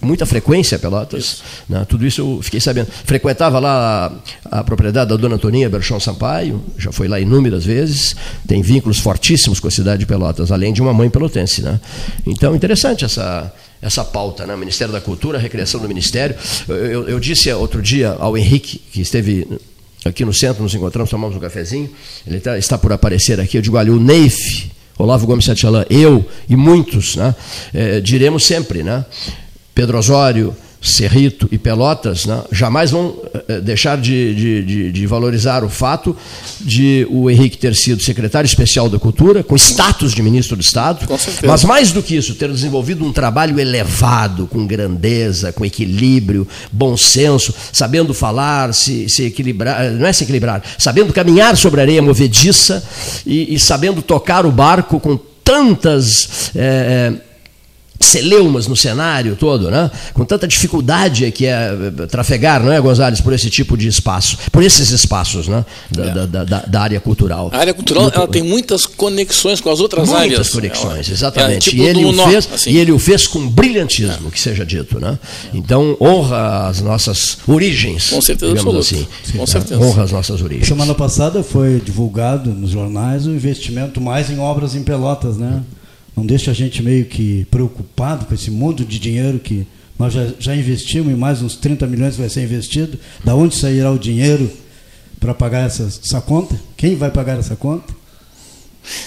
com muita frequência a Pelotas, né? tudo isso eu fiquei sabendo. Frequentava lá a, a propriedade da dona Antoninha Berchon Sampaio, já foi lá inúmeras vezes, tem vínculos fortíssimos com a cidade de Pelotas, além de uma mãe pelotense. Né? Então, interessante essa, essa pauta, né? Ministério da Cultura, a recriação do Ministério. Eu, eu- eu disse outro dia ao Henrique, que esteve aqui no centro, nos encontramos, tomamos um cafezinho, ele tá- está por aparecer aqui, eu digo, olha, o Neif, Olavo Gomes Satialã, eu e muitos, né, eh, diremos sempre, né, Pedro Osório, Cerrito e Pelotas né, jamais vão eh, deixar de, de- de- de valorizar o fato de o Henrique ter sido secretário especial da Cultura, com status de ministro do Estado, mas mais do que isso, ter desenvolvido um trabalho elevado, com grandeza, com equilíbrio, bom senso, sabendo falar, se, se equilibrar, não é se equilibrar, sabendo caminhar sobre a areia movediça e, e sabendo tocar o barco com tantas. eh, eh, celeumas no cenário todo, né? com tanta dificuldade que é eh, trafegar, não é, Gonzalez, por esse tipo de espaço, por esses espaços né? da, É. da- da- da área cultural. A área cultural Muito- ela tem muitas conexões com as outras Muitas áreas. conexões, É, exatamente. tipo e, ele o fez, assim. e ele o fez com brilhantismo, que seja dito. Né? Então, honra as nossas origens. Com certeza digamos absoluta. assim. Com né? certeza. Honra as nossas origens. Semana passada foi divulgado nos jornais o investimento mais em obras em Pelotas, né? Não deixa a gente meio que preocupado com esse mundo de dinheiro que nós já, já investimos em mais uns 30 milhões vai ser investido. Da onde sairá o dinheiro para pagar essa, essa conta? Quem vai pagar essa conta?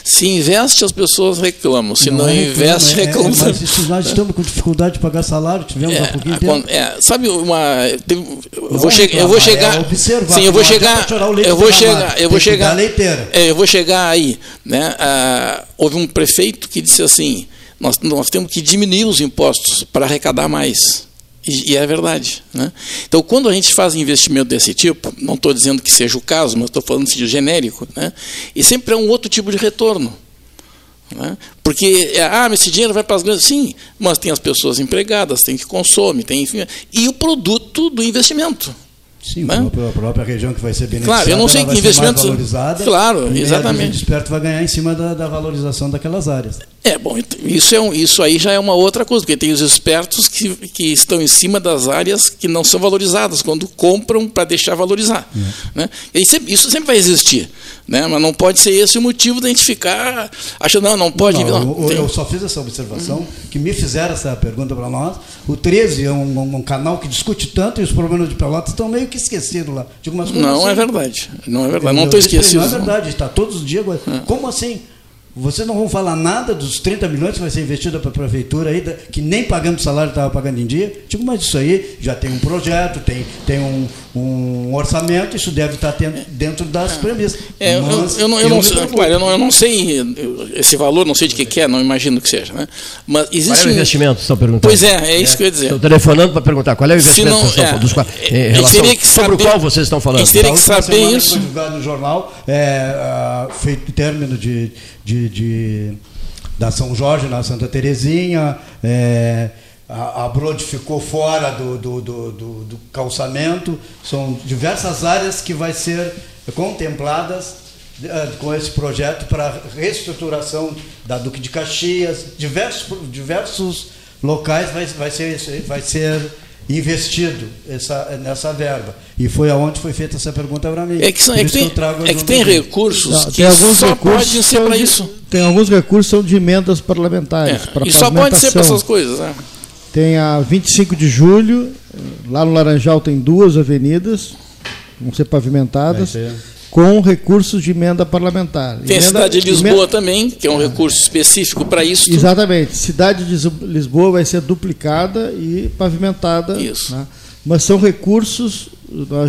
Se investe, as pessoas reclamam. Se não, é reclamo, investe, é- é- reclamam. Mas isso nós estamos com dificuldade de pagar salário, tivemos há pouquinho tempo. é, sabe uma. teve- eu, Não vou che- eu reclamar, vou é chegar. observar, sim, eu vou não chegar. Eu vou chegar. tem Eu vou chegar. É, eu vou chegar aí. Né? Ah, houve um prefeito que disse assim: nós, nós temos que diminuir os impostos para arrecadar mais. E, e é verdade. Né? Então, quando a gente faz investimento desse tipo, não estou dizendo que seja o caso, mas estou falando de genérico, né? e sempre é um outro tipo de retorno. Né? Porque, é, ah, mas esse dinheiro vai para as grandes. Sim, mas tem as pessoas empregadas, tem que consome, tem, enfim, e o produto do investimento. Sim, Né? a própria- região que vai ser beneficiada. Claro, eu não sei que investimentos- Claro, exatamente. de esperto vai ganhar em cima da, da valorização daquelas áreas. É, bom, isso, é um, isso aí já é uma outra coisa, porque tem os espertos que, que estão em cima das áreas que não são valorizadas, quando compram para deixar valorizar. Né? E sempre- isso sempre vai existir, né? mas não pode ser esse o motivo da gente ficar achando, não, não pode. Não, não, eu, tem- eu só fiz essa observação, que me fizeram essa pergunta para nós. O 13 é um, um- um canal que discute tanto e os problemas de Pelotas estão meio que esquecidos lá. Digo, mas não assim? é verdade. Não é verdade. Eu Não estou esquecido. Não é verdade, está todos os dias. agora. Como assim? Vocês não vão falar nada dos 30 milhões que vai ser investido para a prefeitura aí, que nem pagando salário estava pagando em dia? Digo, mas isso aí já tem um projeto, tem, tem um, um, orçamento, isso deve estar dentro das premissas. É, eu, eu, não, eu, não, sei, claro, eu, não, eu não sei esse valor, não sei de que, que é, não imagino que seja. Né? Mas existe qual é o investimento, estão perguntando? Pois é, é isso é. que eu ia dizer. Estou telefonando para perguntar qual é o investimento não, que é, dos, em relação, sobre o qual vocês estão falando. A gente teria que saber isso. Foi divulgado no jornal, é, uh, feito término de, de, de, da São Jorge, na Santa Terezinha, é, a, a Brode ficou fora do, do, do, do, calçamento. São diversas áreas que vai ser contempladas uh, com esse projeto para reestruturação da Duque de Caxias, diversos, diversos locais vai, vai, ser, vai ser investido essa, nessa verba. E foi aonde foi feita essa pergunta para mim. É que, são, é que tem, é que tem recursos Não, que tem alguns só recursos podem ser para isso. Tem alguns recursos que são de emendas parlamentares. É, e só pode ser para essas coisas. Né? Tem a 25 de julho, lá no Laranjal tem duas avenidas, vão ser pavimentadas, com recursos de emenda parlamentar. Tem emenda, a cidade de Lisboa emenda... também, que é um recurso específico para isso. Exatamente. Cidade de Lisboa vai ser duplicada e pavimentada. Isso. Né? Mas são recursos,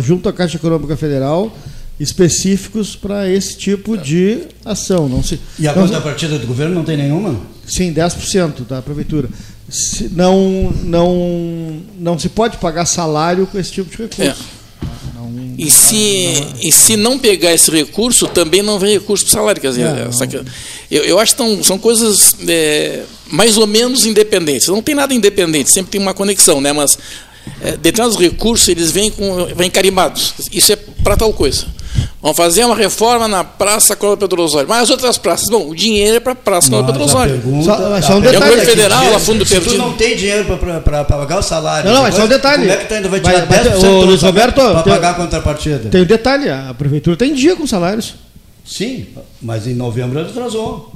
junto à Caixa Econômica Federal, específicos para esse tipo de ação. Não se, e a contrapartida do governo não tem nenhuma? Sim, 10% da prefeitura se, não, não, não se pode pagar salário com esse tipo de recurso. É. Não, e, se, não, e se não pegar esse recurso, também não vem recurso para salário. Quer dizer, eu, eu acho que tão, são coisas é, mais ou menos independentes. Não tem nada independente, sempre tem uma conexão, né? mas é, determinados recursos eles vêm, com, vêm carimbados. Isso é para tal coisa. Vamos fazer uma reforma na Praça Cláudio Pedro Osório. Mas as outras praças, bom, o dinheiro é para a Praça Cláudio Pedro Osório. Só, só um detalhe. É o governo federal, a fundo se perdido. Se tu não tem dinheiro para pagar o salário. Não, não, mas só um detalhe. Como é que tu ainda vai tirar vai, 10% o Luiz Roberto para pagar a contrapartida? Tem um detalhe, a prefeitura tem dia com salários. Sim, mas em novembro ela atrasou.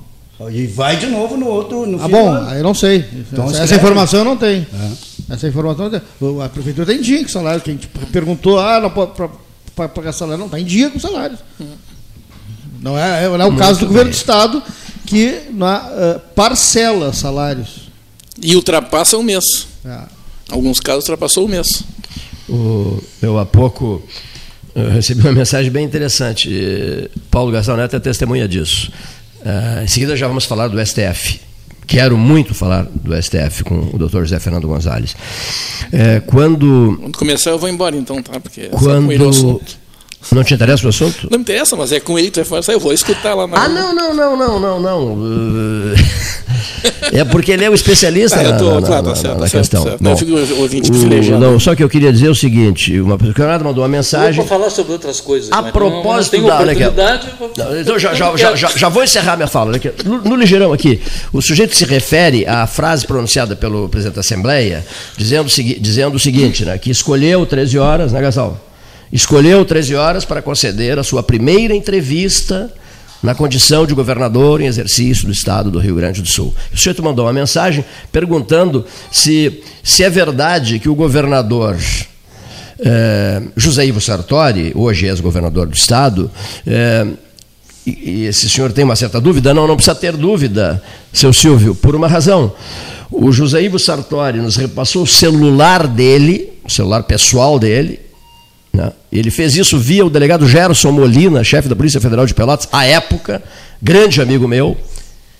E vai de novo no outro. No ah, bom, aí eu não sei. Então, essa, essa informação eu não tenho. É. Essa informação não tenho. A prefeitura tem dia com salário. Quem perguntou, ah, não pode para pagar salário. Não, está em dia com salários. Não é, não é o Muito caso do bem. governo do Estado, que na, uh, parcela salários. E ultrapassa um mês. É. Alguns casos ultrapassou o mês. O, eu há pouco eu recebi uma mensagem bem interessante. Paulo Gastão Neto é testemunha disso. Uh, em seguida já vamos falar do STF. Quero muito falar do STF com o doutor José Fernando Gonzalez. É, quando. Quando começar, eu vou embora então, tá? Porque quando. Não te interessa o assunto? Não me interessa, mas é com ele que tu vai falar, eu vou escutar lá na. Ah, não, não, não, não, não, não. É porque ele é o especialista ah, na, tô, na, claro, na, certo, na certo, questão. Certo. Bom, eu fico ouvinte o, não, Só que eu queria dizer o seguinte: uma pessoa mandou uma mensagem. Eu vou falar sobre outras coisas. A propósito não, não da. Não, então já, já, já, já, já vou encerrar minha fala. No, no ligeirão aqui, o sujeito se refere à frase pronunciada pelo presidente da Assembleia, dizendo, dizendo o seguinte, né, que escolheu 13 horas, né, Gasal? Escolheu 13 horas para conceder a sua primeira entrevista na condição de governador em exercício do Estado do Rio Grande do Sul. O sujeito mandou uma mensagem perguntando se, se é verdade que o governador é, José Ivo Sartori, hoje ex-governador do Estado, é, e esse senhor tem uma certa dúvida? Não, não precisa ter dúvida, seu Silvio, por uma razão. O José Ivo Sartori nos repassou o celular dele, o celular pessoal dele? Ele fez isso via o delegado Gerson Molina, chefe da Polícia Federal de Pelotas, à época, grande amigo meu.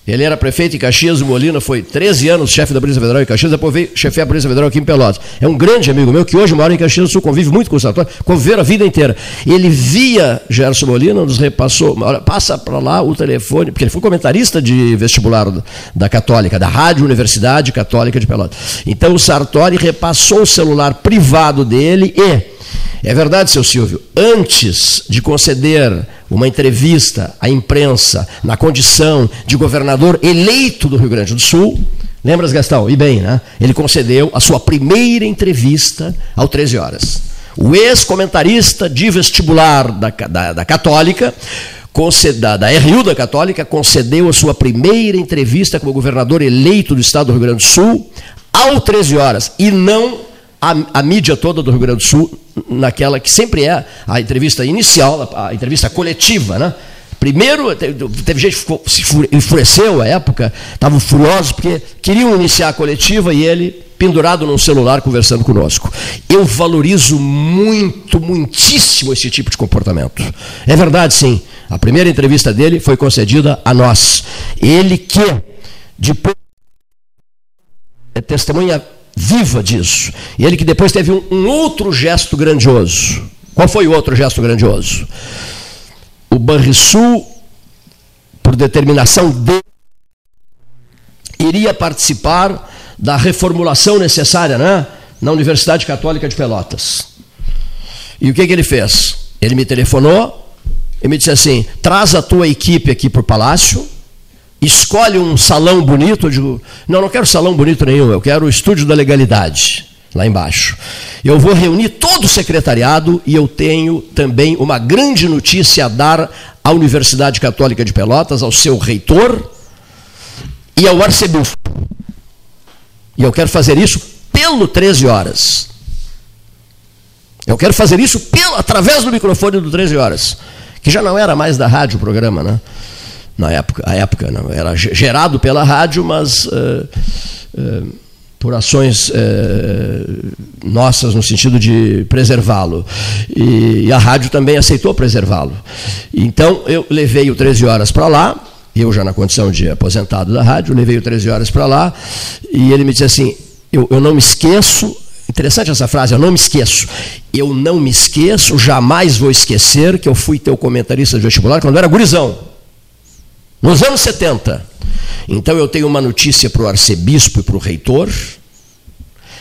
Ele era prefeito em Caxias, o Molina foi 13 anos chefe da Polícia Federal em Caxias, depois veio chefe da Polícia Federal aqui em Pelotas. É um grande amigo meu que hoje mora em Caxias do Sul, convive muito com o Sartori, conviveram a vida inteira. Ele via Gerson Molina, nos repassou, passa para lá o telefone, porque ele foi comentarista de vestibular da Católica, da Rádio Universidade Católica de Pelotas. Então o Sartori repassou o celular privado dele e é verdade, seu Silvio, antes de conceder uma entrevista à imprensa na condição de governador eleito do Rio Grande do Sul, lembras, Gastão? E bem, né? Ele concedeu a sua primeira entrevista ao 13 horas. O ex-comentarista de vestibular da, da, da Católica da, da RU da Católica, concedeu a sua primeira entrevista como governador eleito do estado do Rio Grande do Sul ao 13 horas e não a, a, mídia toda do Rio Grande do Sul, naquela que sempre é a entrevista inicial, a entrevista coletiva, né? Primeiro, teve gente que se enfureceu à época, estavam furiosos porque queriam iniciar a coletiva e ele pendurado num celular conversando conosco. Eu valorizo muito, muitíssimo esse tipo de comportamento. É verdade, sim. A primeira entrevista dele foi concedida a nós. Ele que, depois, é testemunha viva disso. E ele que depois teve um, um outro gesto grandioso. Qual foi o outro gesto grandioso? O Banrisul, por determinação dele, iria participar da reformulação necessária né, na Universidade Católica de Pelotas. E o que, que ele fez? Ele me telefonou e me disse assim: traz a tua equipe aqui para o palácio, escolhe um salão bonito. Eu digo: não, não quero salão bonito nenhum, eu quero o estúdio da legalidade lá embaixo. Eu vou reunir todo o secretariado e eu tenho também uma grande notícia a dar à Universidade Católica de Pelotas, ao seu reitor e ao arcebispo. E eu quero fazer isso pelo 13 horas. Eu quero fazer isso pelo, através do microfone do 13 horas, que já não era mais da rádio o programa, né? Na época, a época não era gerado pela rádio, mas uh, uh, por ações eh, nossas no sentido de preservá-lo. E, e, a rádio também aceitou preservá-lo. Então eu levei o 13 horas para lá, eu já na condição de aposentado da rádio, levei o 13 horas para lá, e ele me disse assim: eu, eu não me esqueço. Interessante essa frase, eu não me esqueço. Eu não me esqueço, jamais vou esquecer que eu fui teu comentarista de vestibular quando eu era gurizão. Nos anos 70. Então eu tenho uma notícia para o arcebispo e para o reitor,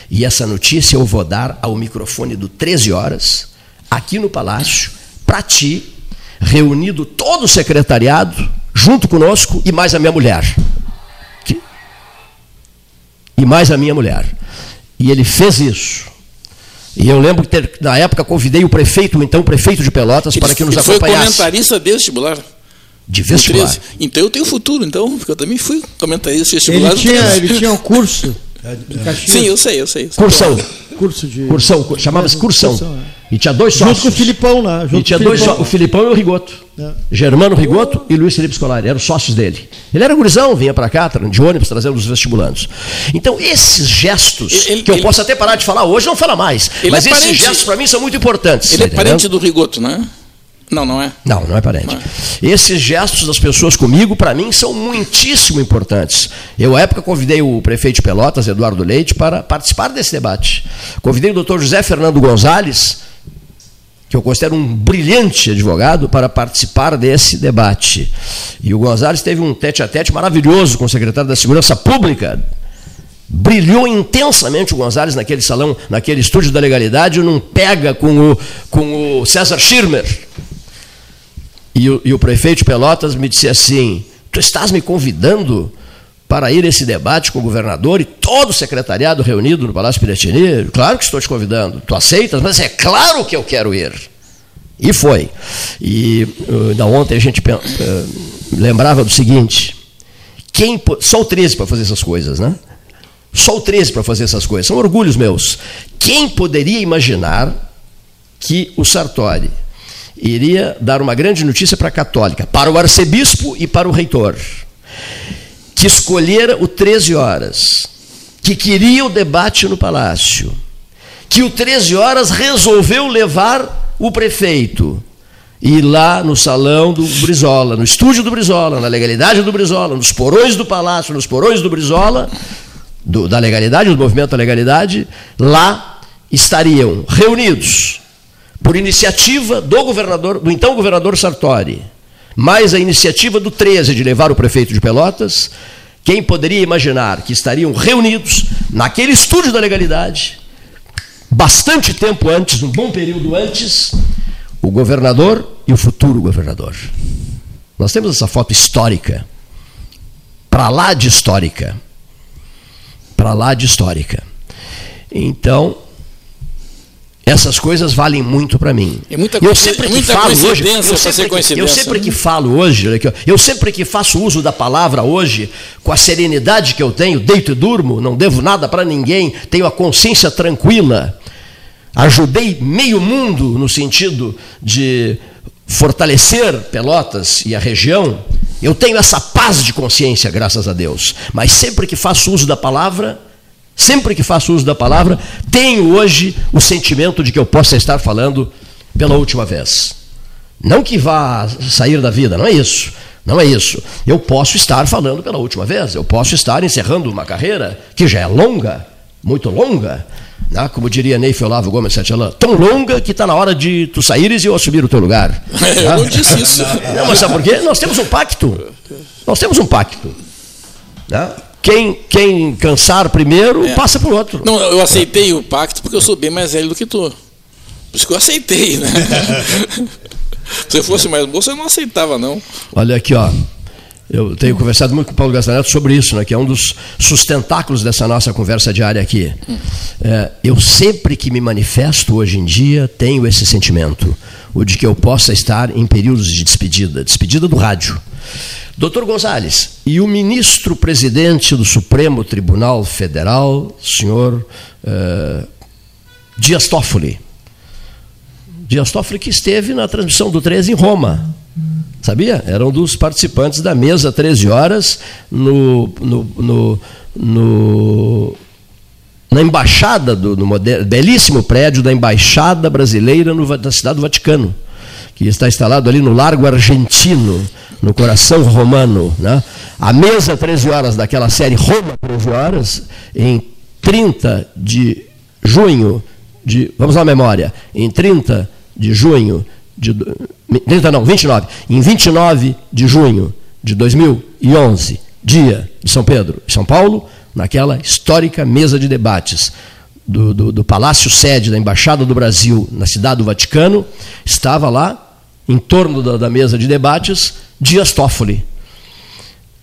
e essa notícia eu vou dar ao microfone do 13 horas, aqui no palácio, para ti, reunido todo o secretariado, junto conosco, e mais a minha mulher. E mais a minha mulher. E ele fez isso. E eu lembro que na época convidei o prefeito, então o prefeito de Pelotas, ele, para que nos ele acompanhasse. Foi comentarista de vestibular. De vestibular. Então eu tenho futuro, então, porque eu também fui comentarista de vestibular. Ele tinha, ele tinha um curso. Sim, eu sei, eu sei. Cursão. Curso de. Cursão, chamava-se cursão. Cursão, é. E tinha dois sócios. Junto com o Filipão lá. Junto E tinha dois Filipão. só, o Filipão e o Rigoto. É. Germano Rigoto e Luiz Felipe Scolari, eram sócios dele. Ele era gurizão, vinha para cá, de ônibus, trazendo os vestibulandos. Então, esses gestos, Ele- que eu ele- posso até parar de falar hoje, não fala mais. Mas é esses parente- gestos, para mim, são muito importantes. Ele é entendeu? parente do Rigoto, né? Não, não é. Não, não é parente. Não. Esses gestos das pessoas comigo, para mim, são muitíssimo importantes. Eu, à época, convidei o prefeito de Pelotas, Eduardo Leite, para participar desse debate. Convidei o doutor José Fernando Gonzalez, que eu considero um brilhante advogado, para participar desse debate. E o Gonzalez teve um tete-a-tete maravilhoso com o secretário da Segurança Pública, brilhou intensamente o Gonzalez naquele salão, naquele estúdio da legalidade, num pega com o, com o César Schirmer. E o, e o prefeito Pelotas me disse assim: Tu estás me convidando para ir a esse debate com o governador e todo o secretariado reunido no Palácio Piratini? Claro que estou te convidando. Tu aceitas? Mas é claro que eu quero ir. E foi. E uh, da ontem a gente uh, lembrava do seguinte: quem só o 13 para fazer essas coisas, né? Só o 13 para fazer essas coisas. São orgulhos meus. Quem poderia imaginar que o Sartori iria dar uma grande notícia para a católica, para o arcebispo e para o reitor, que escolhera o 13 horas, que queria o debate no palácio, que o 13 horas resolveu levar o prefeito e lá no salão do Brizola, no estúdio do Brizola, na legalidade do Brizola, nos porões do palácio, nos porões do Brizola, do- da legalidade, do movimento da legalidade, lá estariam reunidos por iniciativa do governador, do então governador Sartori, mais a iniciativa do 13 de levar o prefeito de Pelotas, quem poderia imaginar que estariam reunidos naquele estúdio da legalidade, bastante tempo antes, um bom período antes, o governador e o futuro governador. Nós temos essa foto histórica, para lá de histórica, para lá de histórica. Então, essas coisas valem muito para mim. É muita eu sempre que falo hoje, eu sempre, que, eu sempre que falo hoje, eu sempre que faço uso da palavra hoje, com a serenidade que eu tenho, deito e durmo, não devo nada para ninguém, tenho a consciência tranquila, ajudei meio mundo no sentido de fortalecer Pelotas e a região, eu tenho essa paz de consciência, graças a Deus. Mas sempre que faço uso da palavra, sempre que faço uso da palavra, tenho hoje o sentimento de que eu possa estar falando pela última vez. Não que vá sair da vida, não é isso. Não é isso. Eu posso estar falando pela última vez, eu posso estar encerrando uma carreira que já é longa, muito longa, né? como diria Neif Olavo Gomes Santelã, tão longa que está na hora de tu saíres e eu assumir o teu lugar. eu não disse isso. Não, mas sabe por quê? Nós temos um pacto. Nós temos um pacto. Né? Quem, quem cansar primeiro, é. passa por outro. Não, eu aceitei o pacto porque eu sou bem mais velho do que tu. Por isso que eu aceitei, né? Se eu fosse mais moço, eu não aceitava, não. Olha aqui, ó. Eu tenho conversado muito com o Paulo Gastaneto sobre isso, né, que é um dos sustentáculos dessa nossa conversa diária aqui. É, eu sempre que me manifesto hoje em dia tenho esse sentimento, o de que eu possa estar em períodos de despedida, despedida do rádio. Doutor Gonzalez, e o ministro presidente do Supremo Tribunal Federal, senhor uh, Dias Toffoli, Dias Toffoli que esteve na transmissão do 13 em Roma. Sabia? Era um dos participantes da mesa 13 horas no, no, no, no na embaixada do no belíssimo prédio da embaixada brasileira no, na cidade do Vaticano, que está instalado ali no Largo Argentino, no coração romano, né? A mesa 13 horas daquela série Roma 13 horas em 30 de junho de, vamos à memória, em 30 de junho de 30 não, 29, em 29 de junho de 2011, dia de São Pedro e São Paulo, naquela histórica mesa de debates do, do, do Palácio Sede da Embaixada do Brasil na cidade do Vaticano, estava lá, em torno da, da mesa de debates, Dias Toffoli.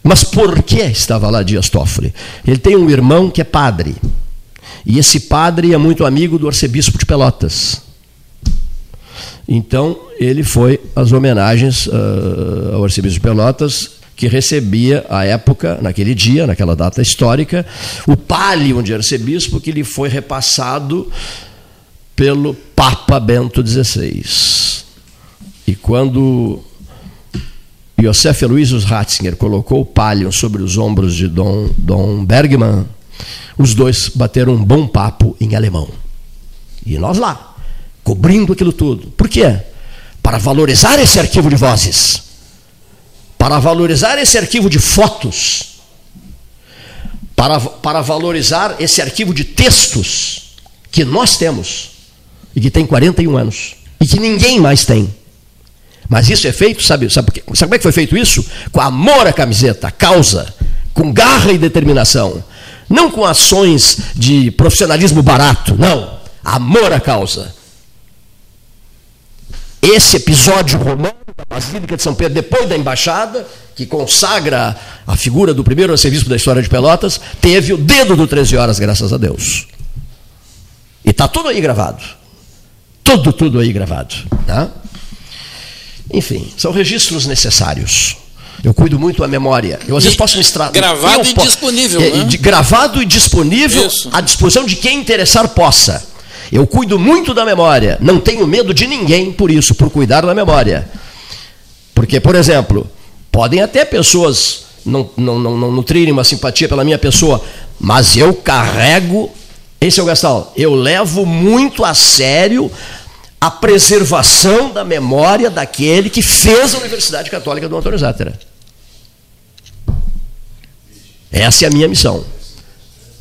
Mas por que estava lá Dias Toffoli? Ele tem um irmão que é padre. E esse padre é muito amigo do arcebispo de Pelotas. Então, ele foi às homenagens uh, ao arcebispo de Pelotas, que recebia, à época, naquele dia, naquela data histórica, o palio de arcebispo que lhe foi repassado pelo Papa Bento XVI. E quando Josef Aloysius Ratzinger colocou o palio sobre os ombros de Dom, Dom Bergman, os dois bateram um bom papo em alemão. E nós lá, cobrindo aquilo tudo. Por quê? Para valorizar esse arquivo de vozes, para valorizar esse arquivo de fotos, para, para valorizar esse arquivo de textos que nós temos e que tem 41 anos e que ninguém mais tem. Mas isso é feito, sabe, sabe, sabe como é que foi feito isso? Com amor à camiseta, causa, com garra e determinação. Não com ações de profissionalismo barato, não. Amor à causa esse episódio romano da Basílica de São Pedro, depois da embaixada, que consagra a figura do primeiro arcebispo da história de Pelotas, teve o dedo do 13 horas, graças a Deus. E está tudo aí gravado. Tudo, tudo aí gravado. Tá? Enfim, são registros necessários. Eu cuido muito a memória. Eu às e vezes posso me extrair. Gravado e disponível. É, né? Gravado e disponível Isso. à disposição de quem interessar possa. Eu cuido muito da memória, não tenho medo de ninguém por isso, por cuidar da memória. Porque, por exemplo, podem até pessoas não, não, não, não nutrirem uma simpatia pela minha pessoa, mas eu carrego, esse é o Gastal, eu levo muito a sério a preservação da memória daquele que fez a Universidade Católica do Antônio Zátera. Essa é a minha missão.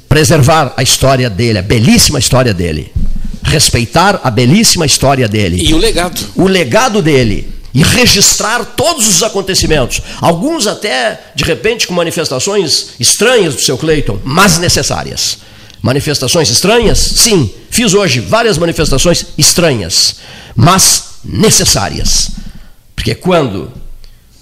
Preservar a história dele, a belíssima história dele respeitar a belíssima história dele. E o legado. O legado dele. E registrar todos os acontecimentos. Alguns até, de repente, com manifestações estranhas do seu Cleiton, mas necessárias. Manifestações estranhas? Sim. Fiz hoje várias manifestações estranhas, mas necessárias. Porque quando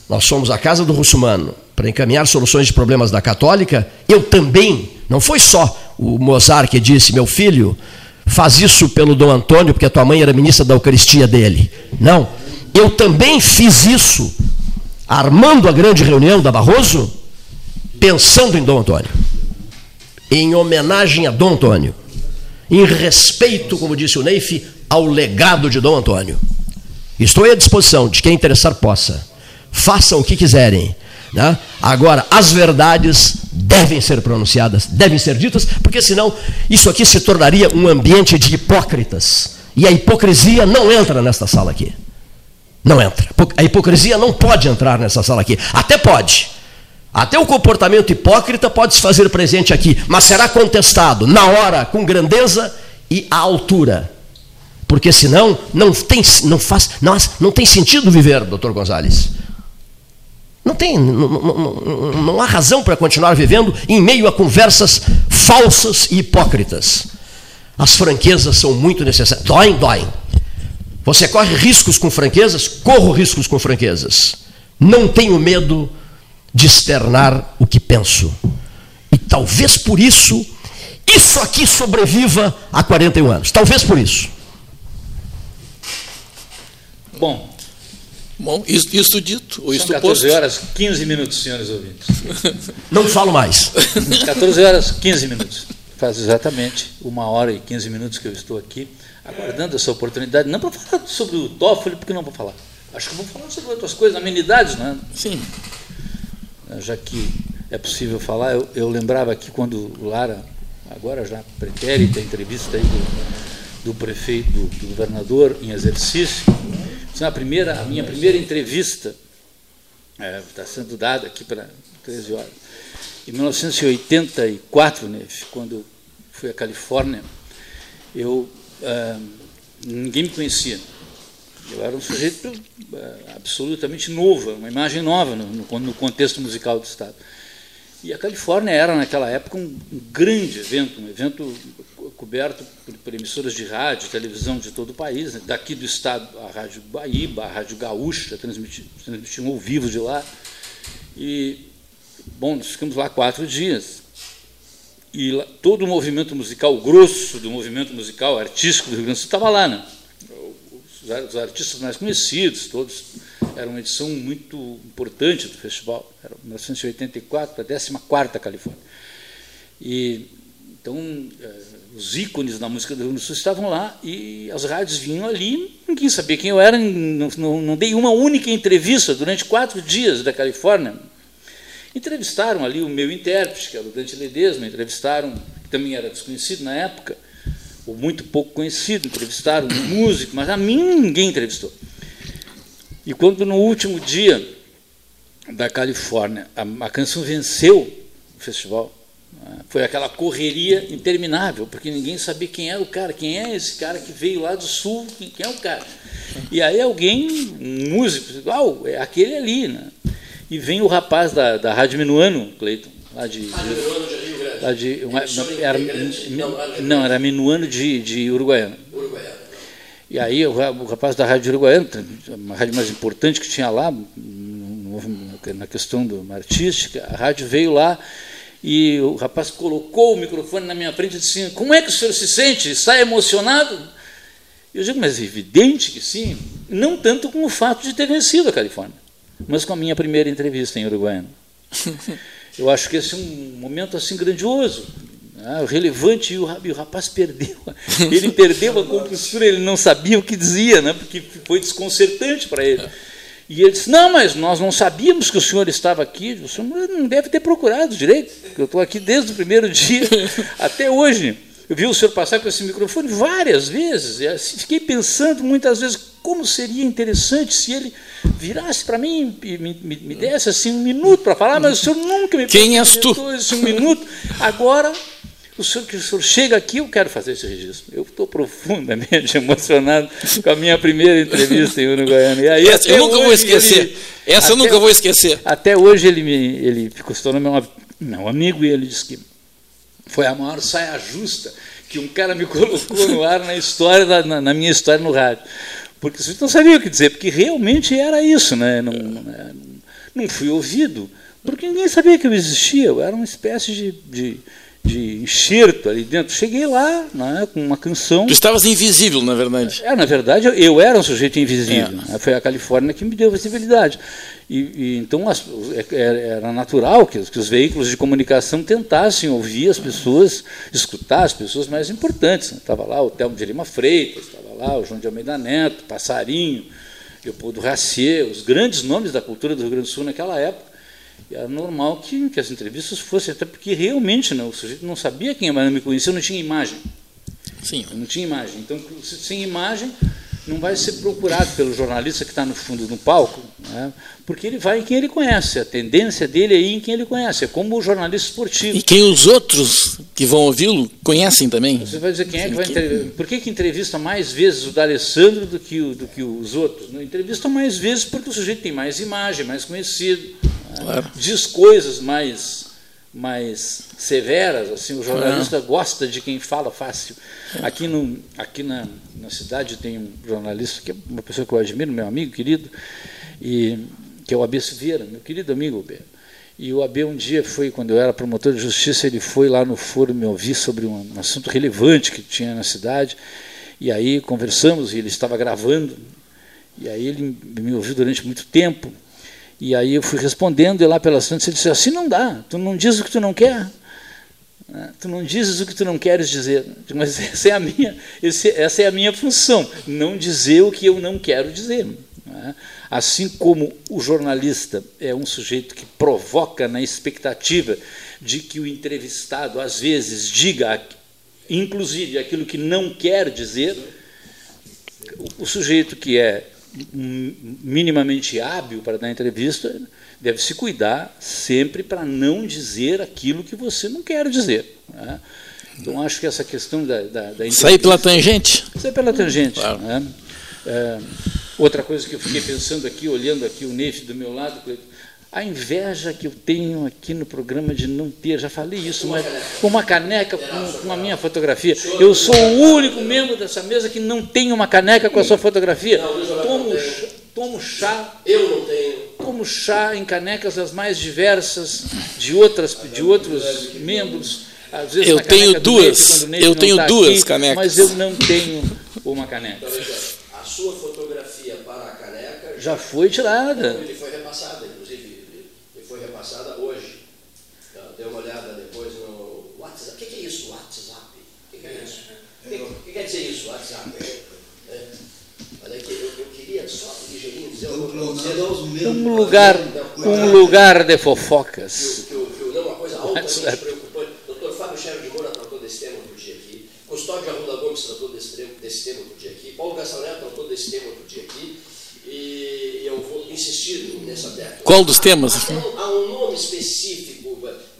nós somos a casa do russomano para encaminhar soluções de problemas da católica, eu também, não foi só o Mozart que disse, meu filho, faz isso pelo Dom Antônio, porque a tua mãe era ministra da Eucaristia dele. Não. Eu também fiz isso, armando a grande reunião da Barroso, pensando em Dom Antônio. Em homenagem a Dom Antônio. Em respeito, como disse o Neif, ao legado de Dom Antônio. Estou à disposição de quem interessar possa. Façam o que quiserem. Né? Agora, as verdades devem ser pronunciadas, devem ser ditas, porque senão isso aqui se tornaria um ambiente de hipócritas. E a hipocrisia não entra nesta sala aqui. Não entra. A hipocrisia não pode entrar nessa sala aqui. Até pode. Até o comportamento hipócrita pode se fazer presente aqui, mas será contestado na hora, com grandeza e à altura. Porque senão não tem, não faz, não, não tem sentido viver, doutor Gonzalez. Não tem, não, não, não há razão para continuar vivendo em meio a conversas falsas e hipócritas. As franquezas são muito necessárias. Doem, doem. Você corre riscos com franquezas? Corro riscos com franquezas. Não tenho medo de externar o que penso. E talvez por isso, isso aqui sobreviva a 41 anos. Talvez por isso. Bom, Bom, isso, isso dito, ou isso São 14 posto. horas 15 minutos, senhores ouvintes. Não falo mais. 14 horas 15 minutos. Faz exatamente uma hora e 15 minutos que eu estou aqui, aguardando essa oportunidade, não para falar sobre o Toffoli, porque não vou falar. Acho que vou falar sobre outras coisas, amenidades, né? Sim. Já que é possível falar, eu, eu lembrava aqui quando o Lara, agora já pretérita, entrevista aí do, do prefeito, do, do governador em exercício, é a, primeira, a minha primeira entrevista é, está sendo dada aqui para 13 horas. Em 1984, né, quando fui à Califórnia, eu ah, ninguém me conhecia. Eu era um sujeito ah, absolutamente novo, uma imagem nova no, no, no contexto musical do Estado. E a Califórnia era, naquela época, um, um grande evento, um evento coberto por, por, emissoras de rádio, televisão de todo o país. Né? Daqui do estado, a Rádio Baíba, a Rádio Gaúcha, transmitiam, transmitiam ao vivo de lá. E, bom, nós ficamos lá quatro dias. E lá, todo o movimento musical, o grosso do movimento musical artístico do Rio Grande do Sul estava lá. Né? Os, artistas mais conhecidos, todos era uma edição muito importante do festival, era 1984, a 14ª Califórnia. E, então, eh, os ícones da música do Rio Grande do Sul estavam lá e as rádios vinham ali, ninguém sabia quem eu era, não, não, não dei uma única entrevista durante quatro dias da Califórnia. Entrevistaram ali o meu intérprete, que era o Dante Ledesma, entrevistaram, que também era desconhecido na época, ou muito pouco conhecido, entrevistaram um músico, mas a mim ninguém entrevistou. E quando no último dia da Califórnia a, a canção venceu o festival, né, foi aquela correria interminável, porque ninguém sabia quem era o cara, quem é esse cara que veio lá do sul, quem, é o cara. E aí alguém, um músico, oh, é aquele ali, né? E vem o rapaz da, da Rádio Minuano, Cleiton, lá de. de lá de uma, não, era, não, era Minuano de, de Uruguaiana. Uruguaiana. E aí o, rapaz da Rádio Uruguaiana, uma rádio mais importante que tinha lá, na questão do, artística, a rádio veio lá e o rapaz colocou o microfone na minha frente e disse assim, como é que o senhor se sente? Está emocionado? Eu digo, mas é evidente que sim. Não tanto com o fato de ter vencido a Califórnia, mas com a minha primeira entrevista em Uruguaiana. Eu acho que esse é um momento assim grandioso. Ah, relevante e o, e o rapaz perdeu. Ele perdeu a compostura, ele não sabia o que dizia, né, porque foi desconcertante para ele. E ele disse: Não, mas nós não sabíamos que o senhor estava aqui. O senhor não deve ter procurado direito, porque eu estou aqui desde o primeiro dia até hoje. Eu vi o senhor passar com esse microfone várias vezes. E assim, fiquei pensando muitas vezes como seria interessante se ele virasse para mim e me, me, me, desse assim um minuto para falar, mas o senhor nunca me Quem és tu? esse um minuto. Agora o senhor que o senhor chega aqui, eu quero fazer esse registro. Eu estou profundamente emocionado com a minha primeira entrevista em Uruguaiana. E aí, Essa eu nunca vou esquecer. Ele, Essa eu nunca vou esquecer. Até hoje ele me ele ficou se tornou meu, meu amigo e ele disse que foi a maior saia justa que um cara me colocou no ar na história da, na, na, minha história no rádio. Porque você não sabia o que dizer, porque realmente era isso, né? Não, não fui ouvido, porque ninguém sabia que eu existia. Eu era uma espécie de, de de enxerto ali dentro. Cheguei lá né, com uma canção. Tu estavas invisível, na verdade. É, na verdade, eu era um sujeito invisível. É. Né, foi a Califórnia que me deu visibilidade. E, e então as, é, é, era natural que, que, os veículos de comunicação tentassem ouvir as pessoas, escutar as pessoas mais importantes. Estava lá o Telmo de Lima Freitas, estava lá o João de Almeida Neto, Passarinho, Leopoldo Racier, os grandes nomes da cultura do Rio Grande do Sul naquela época. E era normal que, que as entrevistas fossem, até porque realmente não, o sujeito não sabia quem era, não me conhecia, não tinha imagem. Sim. Não tinha imagem. Então, sem imagem, não vai ser procurado pelo jornalista que está no fundo do palco, né? porque ele vai em quem ele conhece. A tendência dele é ir em quem ele conhece. É como o jornalista esportivo. E quem os outros que vão ouvi-lo conhecem também. Você vai dizer quem é que vai entrevistar. Por que, que entrevista mais vezes o D'Alessandro do que, o, do que os outros? Não entrevista mais vezes porque o sujeito tem mais imagem, mais conhecido, né? Claro. diz coisas mais mais severas, assim, o jornalista gosta de quem fala fácil. Aqui, no, aqui na, na cidade tem um jornalista, que é uma pessoa que eu admiro, meu amigo querido, e, que é o AB Silveira, meu querido amigo AB. E o AB um dia foi, quando eu era promotor de justiça, ele foi lá no foro me ouvir sobre um, um assunto relevante que tinha na cidade, e aí conversamos, e ele estava gravando, e aí ele me ouviu durante muito tempo, e aí eu fui respondendo, e lá pelas tantas ele disse, assim não dá, tu não diz o que tu não quer. Né? Tu não dizes o que tu não queres dizer. Mas essa é a minha, essa é a minha função, não dizer o que eu não quero dizer. Né? Assim como o jornalista é um sujeito que provoca na expectativa de que o entrevistado, às vezes, diga, inclusive, aquilo que não quer dizer, o sujeito que é minimamente hábil para dar entrevista, deve se cuidar sempre para não dizer aquilo que você não quer dizer. Né? Então, acho que essa questão da, da, da Sair pela tangente? Sair pela tangente. Claro. Né? É, outra coisa que eu fiquei pensando aqui, olhando aqui o Neif do meu lado, a inveja que eu tenho aqui no programa de não ter, já falei isso, mas com uma caneca com, com a minha fotografia. Eu sou o único membro dessa mesa que não tem uma caneca com a sua fotografia. Tomo, tomo chá. Eu não tenho. Tomo chá em canecas as mais diversas de outras de outros membros. Às vezes eu tenho duas. Neide, eu tenho tá duas aqui, canecas. Mas eu não tenho uma caneca. A sua fotografia para a caneca já foi tirada. Ele foi repassada, repassada hoje. Então, dê uma olhada depois no WhatsApp. O que, que é isso, WhatsApp? O que, que, é isso? O que, que, quer dizer isso, WhatsApp? É. Olha aqui, eu, eu queria só ligeirinho dizer um lugar, um lugar de fofocas. Que, que, que, não, uma coisa altamente preocupante. Doutor Fábio Cheiro de Moura tratou desse tema outro dia aqui. Custódio Arruda Gomes tratou desse, desse tema outro dia aqui. Paulo Gassalé tratou desse tema outro dia aqui e eu vou insistir nessa tecla. Qual dos temas? Há um, há um nome específico,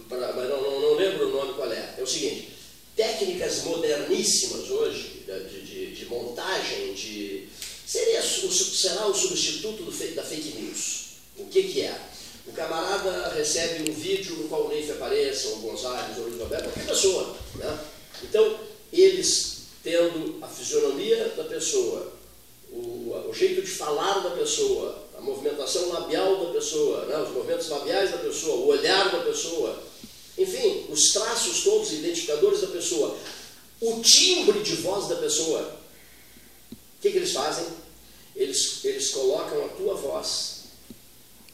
para, mas não, não, não, lembro o nome qual é. É o seguinte: técnicas moderníssimas hoje de, de, de montagem, de seria será o substituto do, da fake news. O que, que é? O camarada recebe um vídeo no qual o Neif apareça, ou Gonzalez, ou Luiz Roberto, qualquer pessoa. Né? Então, eles tendo a fisionomia da pessoa, o, o jeito de falar da pessoa, a movimentação labial da pessoa, né, os movimentos labiais da pessoa, o olhar da pessoa, enfim, os traços todos identificadores da pessoa, o timbre de voz da pessoa. O que, que eles fazem? Eles, eles colocam a tua voz,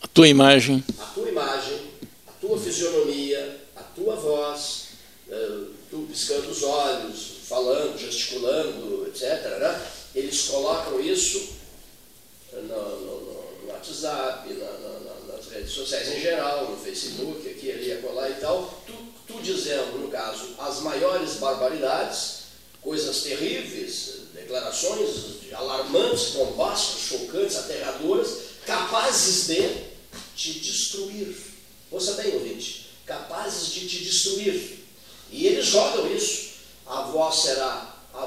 a tua imagem, a tua imagem, a tua fisionomia, a tua voz, uh, tu piscando os olhos, falando, gesticulando, etc. Né? Eles colocam isso no, no, no WhatsApp, na, na, nas redes sociais em geral, no Facebook, aqui, ali, acolá e tal, tu, tu dizendo, no caso, as maiores barbaridades, coisas terríveis, declarações alarmantes, bombásticas, chocantes, aterradoras, capazes de te destruir. Ouça bem, ouvinte, capazes de te destruir. E eles jogam isso. A voz será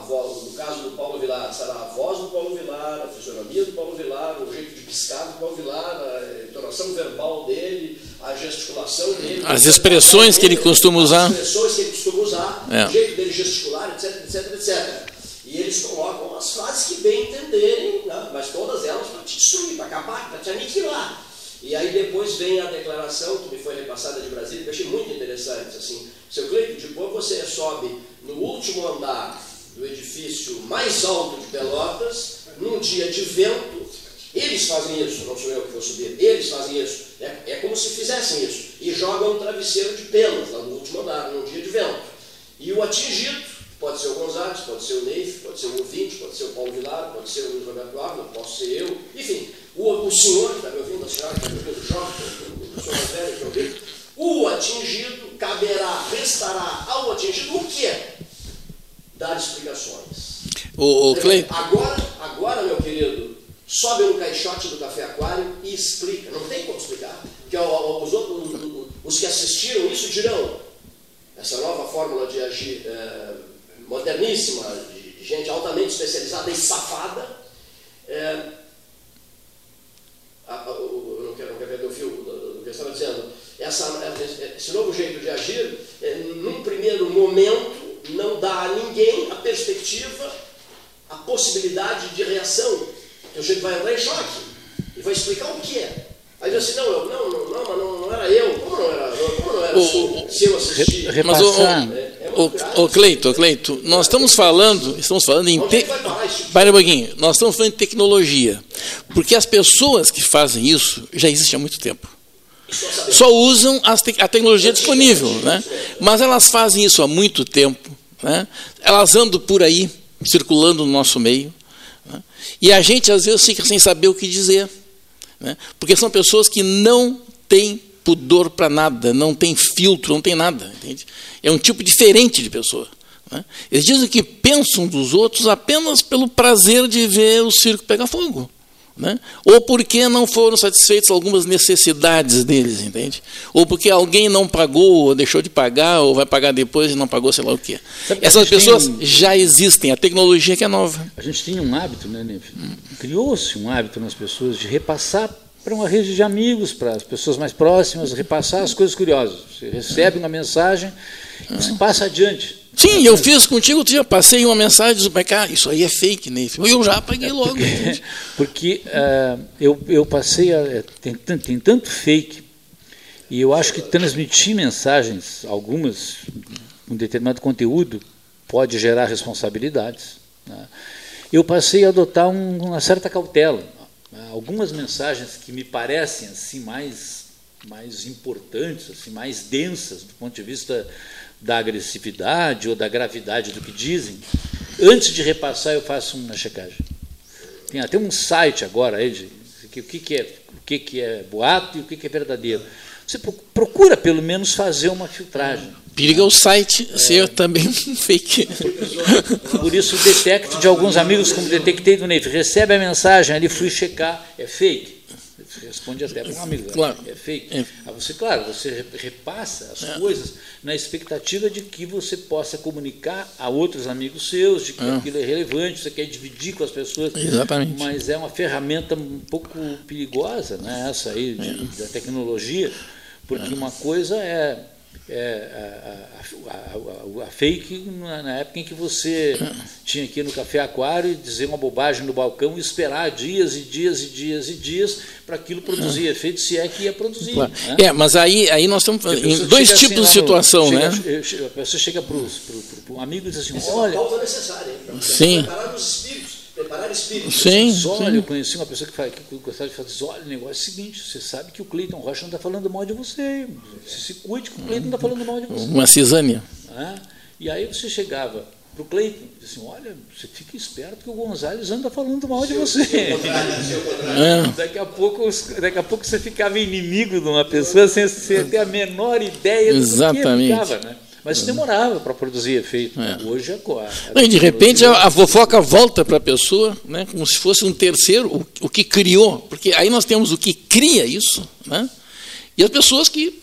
no caso do Paulo Vilar, será a voz do Paulo Vilar, a fisionomia do Paulo Vilar, o jeito de piscar do Paulo Vilar, a entonação verbal dele, a gesticulação dele. As expressões que ele costuma usar. As expressões que ele costuma usar, é. o jeito dele gesticular, etc, etc, etc. E eles colocam as frases que bem entenderem, né? mas todas elas para te destruir, para acabar, para te aniquilar. E aí depois vem a declaração que me foi repassada de Brasília, que eu achei muito interessante. Assim, seu Cleito, depois você sobe no último andar do edifício mais alto de Pelotas, num dia de vento. Eles fazem isso, não sou eu que vou subir, eles fazem isso. É, é como se fizessem isso. E jogam um travesseiro de penas lá no último andar, num dia de vento. E o atingido, Pode ser o Gonzalez, pode ser o Neif, pode ser o ouvinte, pode ser o Paulo Vilar, pode ser o Luiz Roberto Ávila, posso ser eu. Enfim, o, o senhor está me ouvindo, a senhora está me ouvindo, o o senhor o atingido caberá, restará ao atingido o quê? Dar explicações. O, o Agora, agora, meu querido, sobe no caixote do Café Aquário e explica. Não tem como explicar. Porque os, outros, os- que assistiram isso dirão essa nova fórmula de agir eh, moderníssima, de gente altamente especializada e safada. eh, a- a- eu não quero, não quero perder o fio do, que eu estava dizendo. Essa, esse novo jeito de agir, eh, num primeiro momento, não dá a ninguém a perspectiva, a possibilidade de reação. Que o sujeito vai entrar em choque e vai explicar o que é. Aí diz assim, não, eu, não, não, não, mas não, não era eu. Como não era, como não era O- se, se eu assisti? Re- mas o. É, é o, grave. o, Cleito, o Cleito, nós estamos falando, estamos falando em te... é que vai nós estamos falando de tecnologia, porque as pessoas que fazem isso já existem há muito tempo. Só usam as te- a tecnologia disponível, né? Mas elas fazem isso há muito tempo, né? Elas andam por aí, circulando no nosso meio, né? e a gente às vezes fica sem saber o que dizer, né? Porque são pessoas que não têm pudor para nada, não tem filtro, não tem nada, entende? É um tipo diferente de pessoa. né? Eles dizem que pensam dos outros apenas pelo prazer de ver o circo pegar fogo. Né? Ou porque não foram satisfeitas algumas necessidades deles, entende? Ou porque alguém não pagou, ou deixou de pagar, ou vai pagar depois e não pagou, sei lá o quê. Sabe Essas pessoas um- já existem, a tecnologia que é nova. A gente tinha um hábito, né, Neve? Criou-se um hábito nas pessoas de repassar para uma rede de amigos, para as pessoas mais próximas, repassar as coisas curiosas. Você recebe uma mensagem, você passa adiante. Sim, eu fiz contigo, eu passei uma mensagem, disse, mas, cara, isso aí é fake, né? Eu já apaguei logo. entende? Porque ah, eu, eu passei a. é, Tem, tem tanto fake, e eu acho que transmitir mensagens, algumas, um determinado conteúdo, pode gerar responsabilidades. né? Eu passei a adotar um- uma certa cautela. Algumas mensagens que me parecem assim mais, mais importantes, assim, mais densas do ponto de vista da agressividade ou da gravidade do que dizem, antes de repassar eu faço uma checagem. Tem até um site agora aí de o que, que é o que, que é boato e o que, que é verdadeiro. Você pro- procura pelo menos fazer uma filtragem. Periga o site ser também um fake. Por isso o detect de alguns amigos, como detectei do Neif, recebe a mensagem, ali fui checar, é fake. Responde até para um amigo? Claro. é fake. É. Aí você, claro, você re- repassa as coisas na expectativa de que você possa comunicar a outros amigos seus, de que Ah. aquilo é relevante, você quer dividir com as pessoas. Exatamente. Mas é uma ferramenta um pouco perigosa, né? essa aí de- da tecnologia, porque uma coisa é, é a, a- a- a fake na, na época em que você tinha que ir no café aquário e dizer uma bobagem no balcão e esperar dias e dias e dias e dias para aquilo produzir efeito, se é que ia produzir. Claro. né? É, mas aí, aí nós estamos em dois chega tipos assim de lá no- situação, chega- né? eu- chego- A pessoa chega para um amigo e diz assim: Essa é uma olha, pauta necessária. Sim. Preparar os espíritos. Preparar espíritos. Sim, sim. eu conheci uma pessoa que, fala, que gostava de falar assim, olha, o negócio é o seguinte, você sabe que o Cleiton Rocha não está falando mal de você. Você se cuide que o Cleiton não está falando mal de você. Uma cisânia. E aí você chegava para o Cleiton e disse assim, olha, você fica esperto que o Gonzalez anda falando mal de você. É. Daqui a, pouco, daqui a pouco você ficava inimigo de uma pessoa sem, sem ter a menor ideia do Exatamente. que ficava. Né? Mas isso demorava para produzir efeito. né? Hoje é a, a Não, e de repente a, a fofoca volta para a pessoa, né, como se fosse um terceiro, o, o que criou. Porque aí nós temos o que cria isso, né, e as pessoas que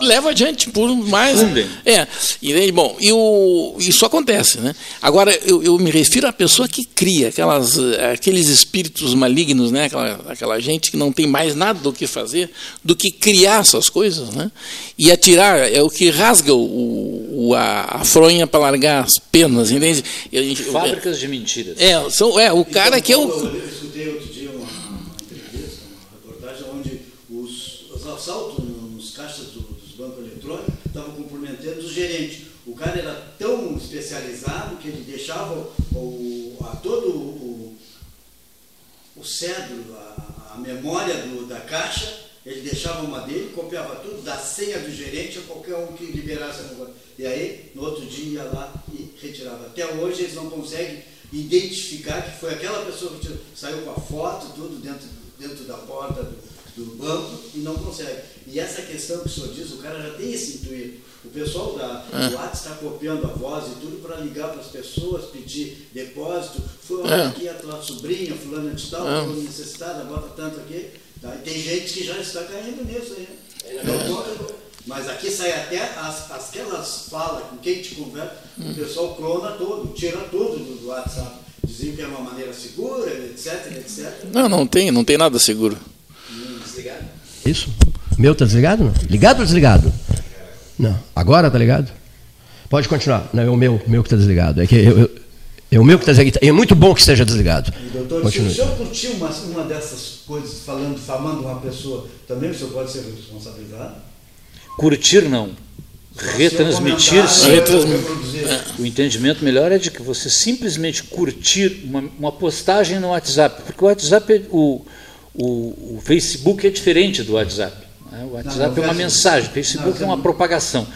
levam adiante por mais. Difundem. É, e, bom, e o, isso acontece. Né? Agora, eu, eu me refiro à pessoa que cria, aquelas, eh, aqueles espíritos malignos, né, aquela, aquela gente que não tem mais nada do que fazer do que criar essas coisas. Né, e atirar é o que rasga o, o- a, a fronha para largar as penas, entende? E gente- Fábricas de mentiras. é, são, é, o cara que é o. Eu, eu escutei outro dia uma, uma entrevista, uma reportagem, onde os, os assaltos nos caixas do- dos bancos eletrônicos estavam comprometendo o gerente. O cara era tão especializado que ele deixava o, a todo o, o a, a memória do- da caixa Ele deixava uma dele, copiava tudo, da senha do gerente a qualquer um que liberasse a negócio. E aí, no outro dia, ia lá e retirava. Até hoje eles não conseguem identificar que foi aquela pessoa que tirou, saiu com a foto, tudo dentro, dentro da porta do, do banco e não consegue. E essa questão que o senhor diz, o cara já tem esse intuito. O pessoal da, É. do WhatsApp está copiando a voz e tudo para ligar para as pessoas, pedir depósito. Foi É. aqui a tua sobrinha, fulana de tal, É. necessitada, bota tanto aqui. Tá? E tem gente que já está caindo nisso aí. né? Não conta, Mas aqui sai até as, aquelas falas com quem te conversa, o pessoal clona tudo, tira tudo do, do WhatsApp. Diziam que é uma maneira segura, etc, etc. Não, não tem, não tem nada seguro. Desligado. Isso? Meu tá desligado? Não? Ligado ou desligado? Não. Agora tá ligado? Pode continuar. Não, é o meu, meu que está desligado. É que eu, eu- é o meu que está desligado. É muito bom que esteja desligado. E, doutor, se o senhor curtiu uma, uma dessas coisas, falando, famando uma pessoa, também o senhor pode ser responsabilizado? Curtir não. Retransmitir sim. Retransmitir. reproduzir. O entendimento melhor é de que você simplesmente curtir uma, uma postagem no WhatsApp, porque o WhatsApp, é- o, o, o Facebook é diferente do WhatsApp. né? O WhatsApp Não, é uma não, mensagem, o Facebook não, é uma não. propagação.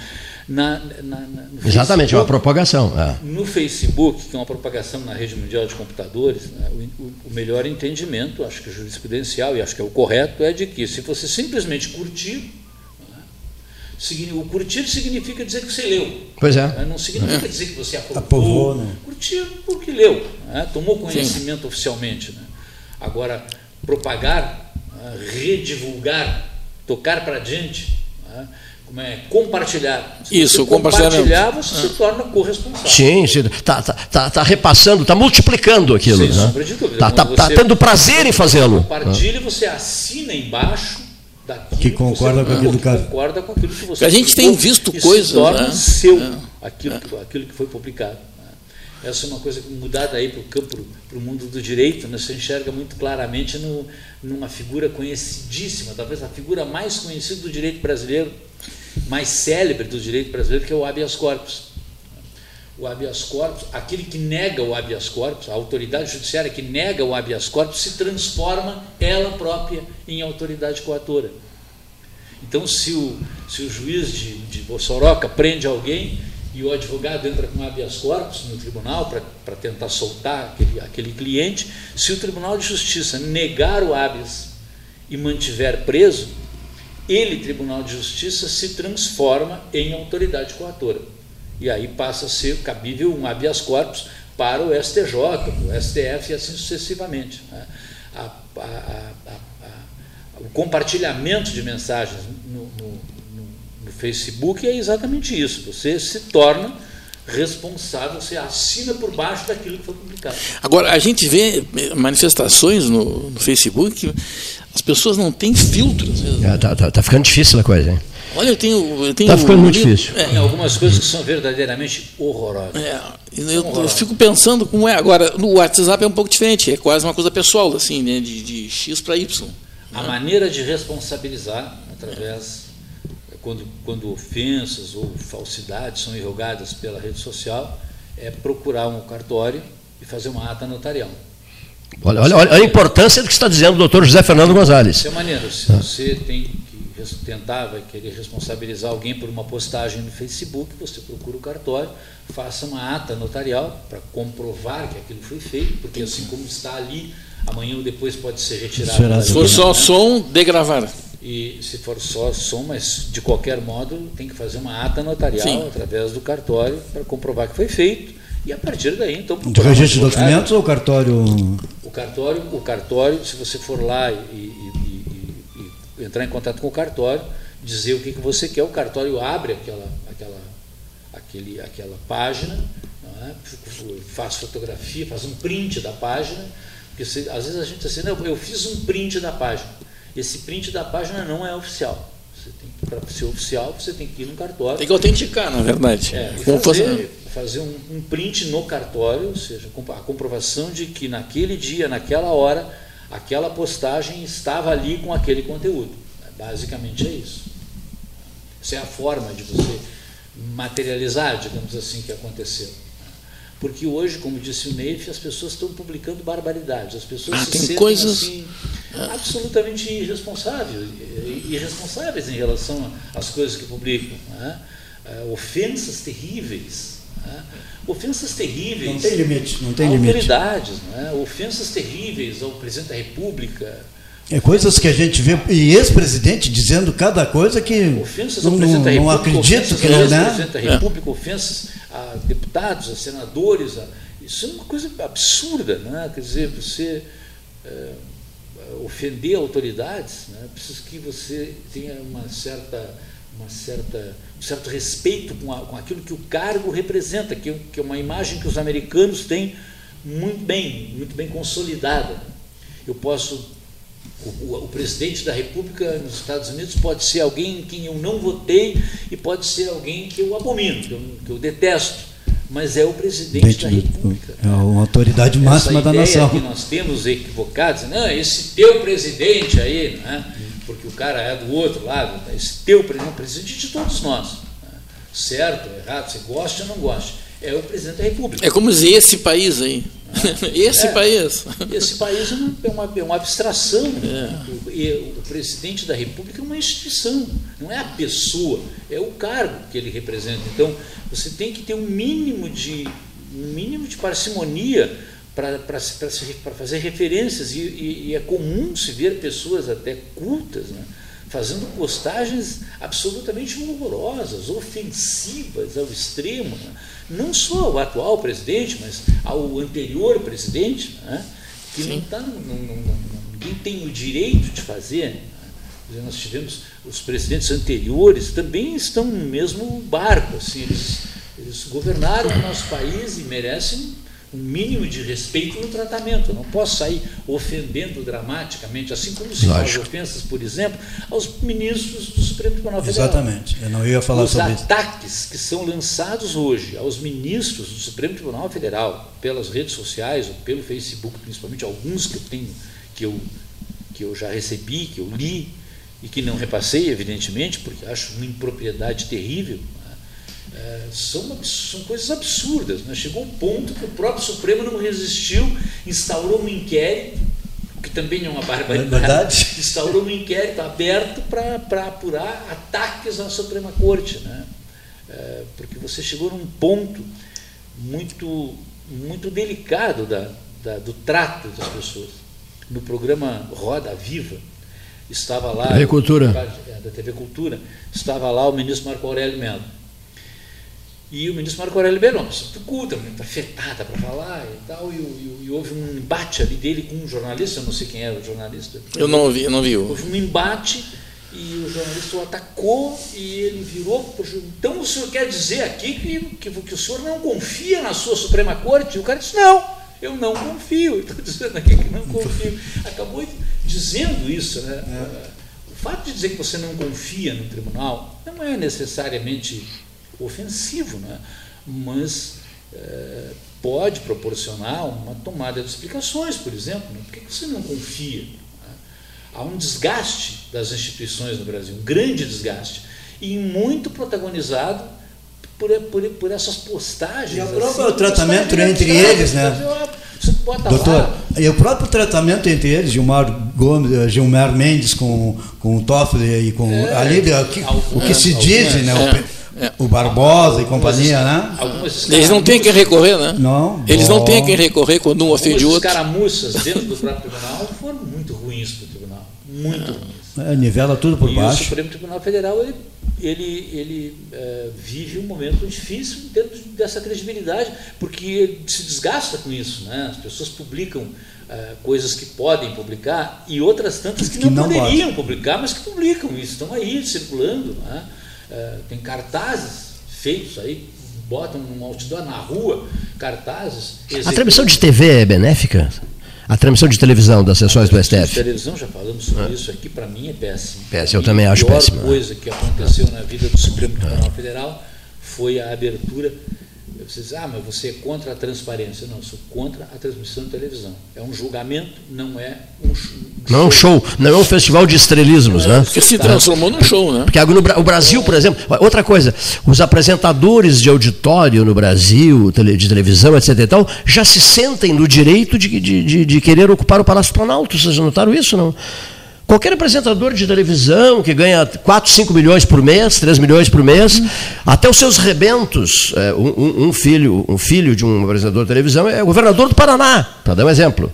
Na, na- na- no Exatamente, é uma Facebook- propagação. é. No Facebook, que é uma propagação na rede mundial de computadores, né, o, o- melhor entendimento, acho que jurisprudencial e acho que é o correto, é de que se você simplesmente curtir, né, o curtir significa dizer que você leu. Pois é. né, Não significa dizer que você aprovou. Aprovou, né? Curtir porque leu, né, tomou conhecimento oficialmente. né. Agora, propagar, né, redivulgar, tocar para diante, né, como é compartilhar. Se Isso, você o compartilhamento. compartilhar, você se torna corresponsável. Sim, está tá, tá, tá repassando, está multiplicando aquilo. Sem né? sombra de dúvida. Tá, tá, tá você tendo prazer em fazê-lo. Compartilha, você assina embaixo daquilo Que concorda você, com aquilo que concorda com aquilo que você A gente tem visto coisas, se torna né? seu É. aquilo, que, aquilo que foi publicado. Essa é uma coisa mudada aí para o campo, para o mundo do direito, né? você enxerga muito claramente no, numa figura conhecidíssima, talvez a figura mais conhecida do direito brasileiro, mais célebre do direito brasileiro, que é o habeas corpus o habeas corpus, aquele que nega o habeas corpus, a autoridade judiciária que nega o habeas corpus, se transforma ela própria em autoridade coatora. Então, se o, se o juiz de, de Bossoroca prende alguém e o advogado entra com habeas corpus no tribunal para tentar soltar aquele, aquele cliente, se o Tribunal de Justiça negar o habeas e mantiver preso, ele, Tribunal de Justiça, se transforma em autoridade coatora. E aí passa a ser cabível um habeas corpus para o STJ, para o STF e assim sucessivamente. né? A- a- a- o compartilhamento de mensagens no- no Facebook é exatamente isso. Você se torna responsável, você assina por baixo daquilo que foi publicado. Agora, a gente vê manifestações no, no Facebook as pessoas não têm filtro. às vezes. É, tá, tá- tá ficando difícil a coisa, hein? Olha, eu tenho. Eu tenho Tá ficando muito difícil. É, Tem algumas coisas que são verdadeiramente horrorosas. É, eu, eu fico pensando como é. Agora, no WhatsApp é um pouco diferente, é quase uma coisa pessoal, assim, né? De, de X para Y. A maneira de responsabilizar através quando, quando ofensas ou falsidades são irrogadas pela rede social é procurar um cartório e fazer uma ata notarial. Olha, olha, olha a importância do que está dizendo o doutor José Fernando Gonzalez. Isso é maneiro. Se você tem que tentar, vai querer responsabilizar alguém por uma postagem no Facebook, você procura o cartório, faça uma ata notarial para comprovar que aquilo foi feito, porque assim como está ali, amanhã ou depois pode ser retirado. Se for só né? som, degravar. E se for só som, mas de qualquer modo tem que fazer uma ata notarial Sim. através do cartório para comprovar que foi feito. E a partir daí, então. Um registro de documentos ou cartório? O cartório, o cartório, se você for lá e, e- e- e- e entrar em contato com o cartório, dizer o que, que você quer, o cartório abre aquela, aquela, aquele, aquela página, não é? faz fotografia, faz um print da página, porque se- às vezes a gente diz assim, não, eu fiz um print da página. Esse print da página não é oficial. Para ser oficial, você tem que ir no cartório. Tem que autenticar, na verdade. É, fosse- fazer, fazer um, um print no cartório, ou seja, a comprovação de que naquele dia, naquela hora, aquela postagem estava ali com aquele conteúdo. Basicamente é isso. Essa é a forma de você materializar, digamos assim, que aconteceu. Porque hoje, como disse o Neif, as pessoas estão publicando barbaridades. As pessoas Ah, se tem sentem coisas- assim, absolutamente irresponsáveis, irresponsáveis em relação às coisas que publicam. Né? Uh, ofensas terríveis. Né? Ofensas terríveis. Não tem limite, não tem autoridades, né? ofensas terríveis ao presidente da República. É coisas que a gente vê, e ex-presidente dizendo cada coisa que ofensas não, da não República, acredito ofensas que ao né? presidente da República, ofensas a deputados, a senadores, a, isso é uma coisa absurda, né? quer dizer, você é, ofender autoridades, né? precisa que você tenha uma certa, uma certa, um certo respeito com, a, com aquilo que o cargo representa, que, que é uma imagem que os americanos têm muito bem, muito bem consolidada. Eu posso o, o, presidente da República nos Estados Unidos pode ser alguém em quem eu não votei e pode ser alguém que eu abomino, que eu, que eu detesto mas é o presidente da República. É uma autoridade máxima Essa da nação. que nós temos equivocados, não, esse teu presidente aí, né, porque o cara é do outro lado, esse teu presidente, presidente de todos nós, né, certo, errado, você gosta ou não gosta, é o presidente da República. É como dizer esse país aí. esse É. país. Esse país é uma, é uma, é uma abstração. O, e o presidente da República é uma instituição, não é a pessoa, é o cargo que ele representa. Então, você tem que ter um mínimo de, um mínimo de parcimonia para fazer referências. E, e, e é comum se ver pessoas até cultas né? Fazendo postagens absolutamente horrorosas, ofensivas ao extremo. Né? Não só ao atual presidente, mas ao anterior presidente, né? que não está. Ninguém tem o direito de fazer. Né? Nós tivemos os presidentes anteriores também estão no mesmo barco. Assim, eles, eles governaram o nosso país e merecem um mínimo de respeito no tratamento. Eu não posso sair ofendendo dramaticamente, assim como se faz ofensas, por exemplo, aos ministros do Supremo Tribunal Federal. Exatamente. Eu não ia falar Os sobre isso. ataques que são lançados hoje aos ministros do Supremo Tribunal Federal pelas redes sociais ou pelo Facebook, principalmente alguns que eu tenho que eu que eu já recebi, que eu li e que não repassei, evidentemente, porque acho uma impropriedade terrível é, são, são coisas absurdas. Né? Chegou um ponto que o próprio Supremo não resistiu, instaurou um inquérito, o que também é uma barbaridade. É verdade. Instaurou um inquérito aberto para apurar ataques à Suprema Corte. Né? É, porque você chegou num ponto muito, muito delicado da, da, do trato das pessoas. No programa Roda Viva, estava lá. TV Cultura. Da TV Cultura, estava lá o ministro Marco Aurélio Melo. E o ministro Marco Aurélio pessoa culta, muito afetada para falar e tal, e, e, e, houve um embate ali dele com um jornalista, eu não sei quem era o jornalista. Eu não vi, eu não vi. Houve um embate e o jornalista o atacou e ele virou. Então o senhor quer dizer aqui que, que, que o senhor não confia na sua Suprema Corte? E o cara disse, não, eu não confio. Estou dizendo aqui que não confio. Acabou dizendo isso, né? É. O fato de dizer que você não confia no tribunal não é necessariamente ofensivo, né? mas é, pode proporcionar uma tomada de explicações, por exemplo. Né? Por que você não confia? Né? Há um desgaste das instituições no Brasil, um grande desgaste, e muito protagonizado por, por, por essas postagens. E o próprio assim, tratamento entre eles, né? Doutor, lá. e o próprio tratamento entre eles, Gilmar Gomes, Gilmar Mendes com, com o Toffoli e com é, ali, o, o que se diz, né? É. O Barbosa e companhia, né? Eles não têm quem recorrer, né? Não. Eles não têm quem recorrer quando um ofende o outro. As caramuças dentro do próprio tribunal foram muito ruins para o tribunal. Muito ruins. É, nivela tudo por e baixo. o Supremo Tribunal Federal ele, ele, ele é, vive um momento difícil dentro dessa credibilidade, porque ele se desgasta com isso. Né? As pessoas publicam é, coisas que podem publicar e outras tantas que, que não, não, poderiam pode. publicar, mas que publicam isso, estão aí circulando. Né? Uh, tem cartazes feitos aí, botam um outdoor na rua, cartazes. A transmissão de TV é benéfica? A transmissão de televisão das sessões do STF? De televisão, já falamos sobre ah. isso aqui, para mim é péssimo. Péssimo, eu também acho péssimo. A coisa que aconteceu na vida do Supremo Tribunal Federal foi a abertura Você diz, ah, mas você é contra a transparência. Não, eu sou contra a transmissão de televisão. É um julgamento, não é um, sh- um Não é um show, não é um festival de estrelismos, né? Porque se transformou num show, né? Porque no o Brasil, por exemplo, outra coisa, os apresentadores de auditório no Brasil, de televisão, etc. e tal, já se sentem no direito de, de, de, de querer ocupar o Palácio Planalto. Vocês notaram isso, não? Qualquer apresentador de televisão que ganha 4, 5 milhões por mês, 3 milhões por mês, até os seus rebentos, é, um, um- filho, um filho de um apresentador de televisão é governador do Paraná, para dar um exemplo.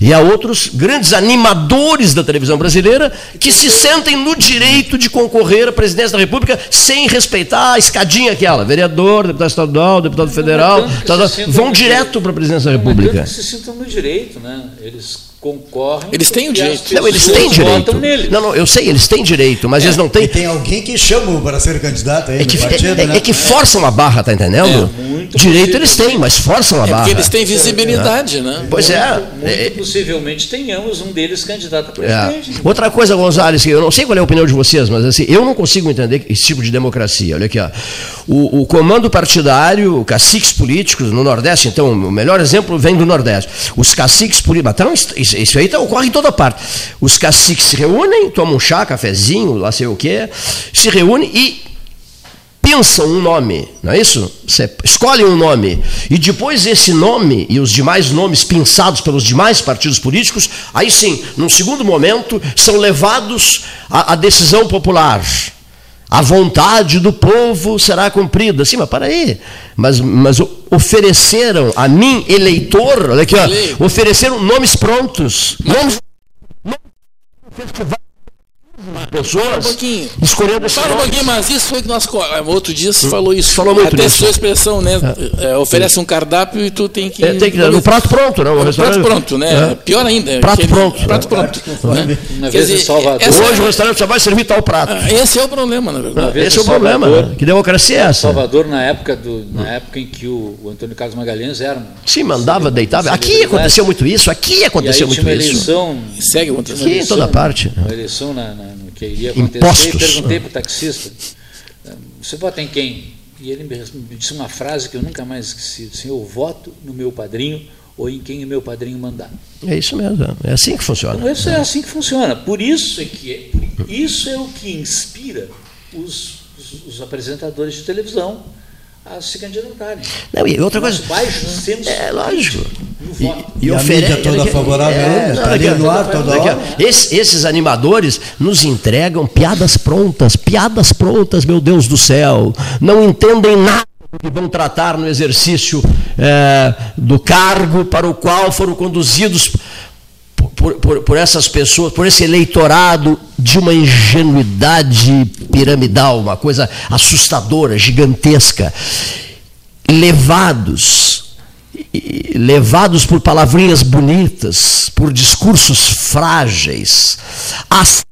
E há outros grandes animadores da televisão brasileira que se sentem no direito de concorrer à presidência da República sem respeitar a escadinha aquela. Vereador, deputado estadual, deputado federal, sintam vão direto para a presidência da mas República. que se sintam no direito, né? Eles concorrem. Eles têm o direito. Não, eles têm direito. votam neles. Não, não, eu sei, eles têm direito, mas eles não têm. E tem alguém que chama para ser candidato aí É que, no partido, é- né? é que forçam a barra, tá entendendo? É, muito Direito eles têm, mas forçam a É barra. porque eles têm visibilidade, né? Pois é. Muito é- possivelmente tenhamos um deles candidato a é. presidente. Outra coisa, Gonzalez, que eu não sei qual é a opinião de vocês, mas assim, eu não consigo entender esse tipo de democracia. Olha aqui, ó. O, o comando partidário, caciques políticos no Nordeste, então, o melhor exemplo vem do Nordeste. Os caciques políticos. Então, isso, isso aí tá, ocorre em toda parte. Os caciques se reúnem, tomam chá, cafezinho, lá sei o quê, se reúnem e pensam um nome, não é isso? Você escolhe um nome e depois esse nome e os demais nomes pensados pelos demais partidos políticos, aí sim, num segundo momento, são levados à, à decisão popular. A vontade do povo será cumprida. Sim, mas para aí. Mas, mas ofereceram a mim, eleitor, olha aqui, ó, ofereceram nomes prontos. Nomes, nomes festival, pessoas um pouquinho. escolhendo esse Fala um pouquinho, mas isso foi que nós. co- Outro dia se falou isso. Falou muito Até sua expressão, né? É, oferece um cardápio e tu tem que. É, tem que no prato pronto, não? O restaurante- prato pronto, né? É. Pior ainda. Prato aquele- pronto. Prato pronto. né? Quer vez dizer, Salvador- essa- Hoje o restaurante só vai servir tal prato. Ah, esse é o problema, na verdade. vez Esse é o problema. Salvador- né? Que democracia é essa? Salvador, na época, do, na época em que o, o Antônio Carlos Magalhães era. Sim, mandava, deitava. Aqui aconteceu muito isso, aqui E aí aconteceu tinha muito uma isso. eleição. Segue o tinha uma Aqui em toda parte. Uma eleição na, no que iria acontecer. Impostos. E perguntei para o taxista: Você vota em quem? E ele me disse uma frase que eu nunca mais esqueci: assim, Eu voto no meu padrinho ou em quem o meu padrinho mandar. É isso mesmo. É assim que funciona. Então, isso é assim que funciona. Por isso é que é, isso é o que inspira os, os- os apresentadores de televisão a se candidatarem. Não, e outra coisa. Nosso baixo senso É lógico. E, e, E a mídia toda favorável a ele, não, tá no ar toda hora. Esse- esses animadores nos entregam piadas prontas, piadas prontas, meu Deus do céu. Não entendem nada do que vão tratar no exercício é, do cargo para o qual foram conduzidos por, por- por essas pessoas, por esse eleitorado de uma ingenuidade piramidal, uma coisa assustadora, gigantesca. Levados, levados por palavrinhas bonitas, por discursos frágeis. As-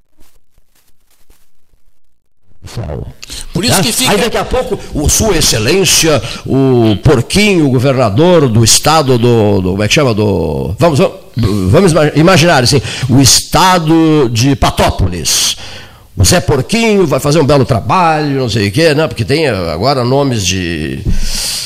Por isso que fica. Aí daqui a pouco, o Sua Excelência, o Porquinho, o governador do estado do. do como é que chama? Do. Vamos, vamos, vamos ima- imaginar assim, o estado de Patópolis. O Zé Porquinho vai fazer um belo trabalho, não sei o quê, né? Porque tem agora nomes de.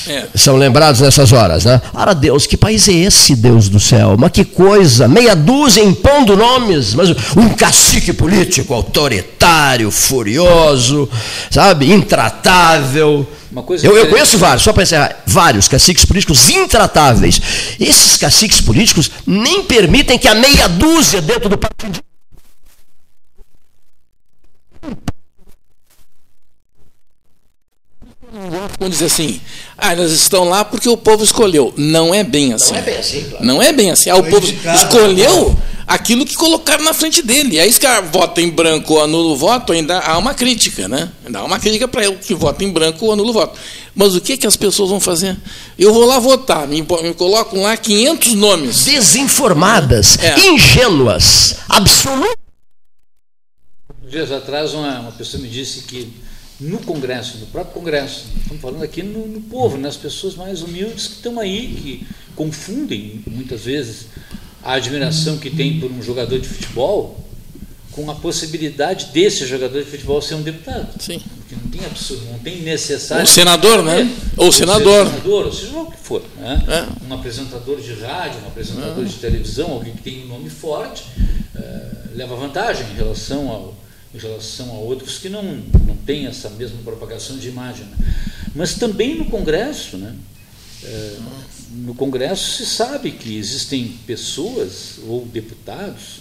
É. São lembrados nessas horas, né? Ora, Deus, que país é esse, Deus do céu? Mas que coisa! Meia dúzia impondo nomes, mas um cacique político autoritário, furioso, sabe? Intratável. Uma coisa eu, eu conheço vários, só para encerrar, vários caciques políticos intratáveis. Esses caciques políticos nem permitem que a meia dúzia dentro do partido. Vamos dizer assim, ah, eles estão lá porque o povo escolheu. Não é bem assim. Não é bem assim, claro. Não é bem assim. Ah, o Foi povo indicado. escolheu aquilo que colocaram na frente dele. Aí, se cara vota em branco ou anula o voto, ainda há uma crítica, né? Ainda há uma crítica para ele que vota em branco ou anula o voto. Mas o que, que as pessoas vão fazer? Eu vou lá votar, me, me colocam lá 500 nomes. Desinformadas, É. ingênuas, absolutamente. Dias atrás, uma, uma pessoa me disse que no Congresso, no próprio Congresso, estamos falando aqui no, no povo, nas pessoas mais humildes que estão aí, que confundem muitas vezes a admiração que tem por um jogador de futebol com a possibilidade desse jogador de futebol ser um deputado. Sim. Porque não tem absurdo, não tem necessário. Um senador, né? Ou senador. senador, ou seja o que for. Né? É. Um apresentador de rádio, um apresentador é. de televisão, alguém que tem um nome forte, é, leva vantagem em relação, ao, em relação a outros que não, não têm essa mesma propagação de imagem. Né? Mas também no Congresso, né? É, no Congresso se sabe que existem pessoas ou deputados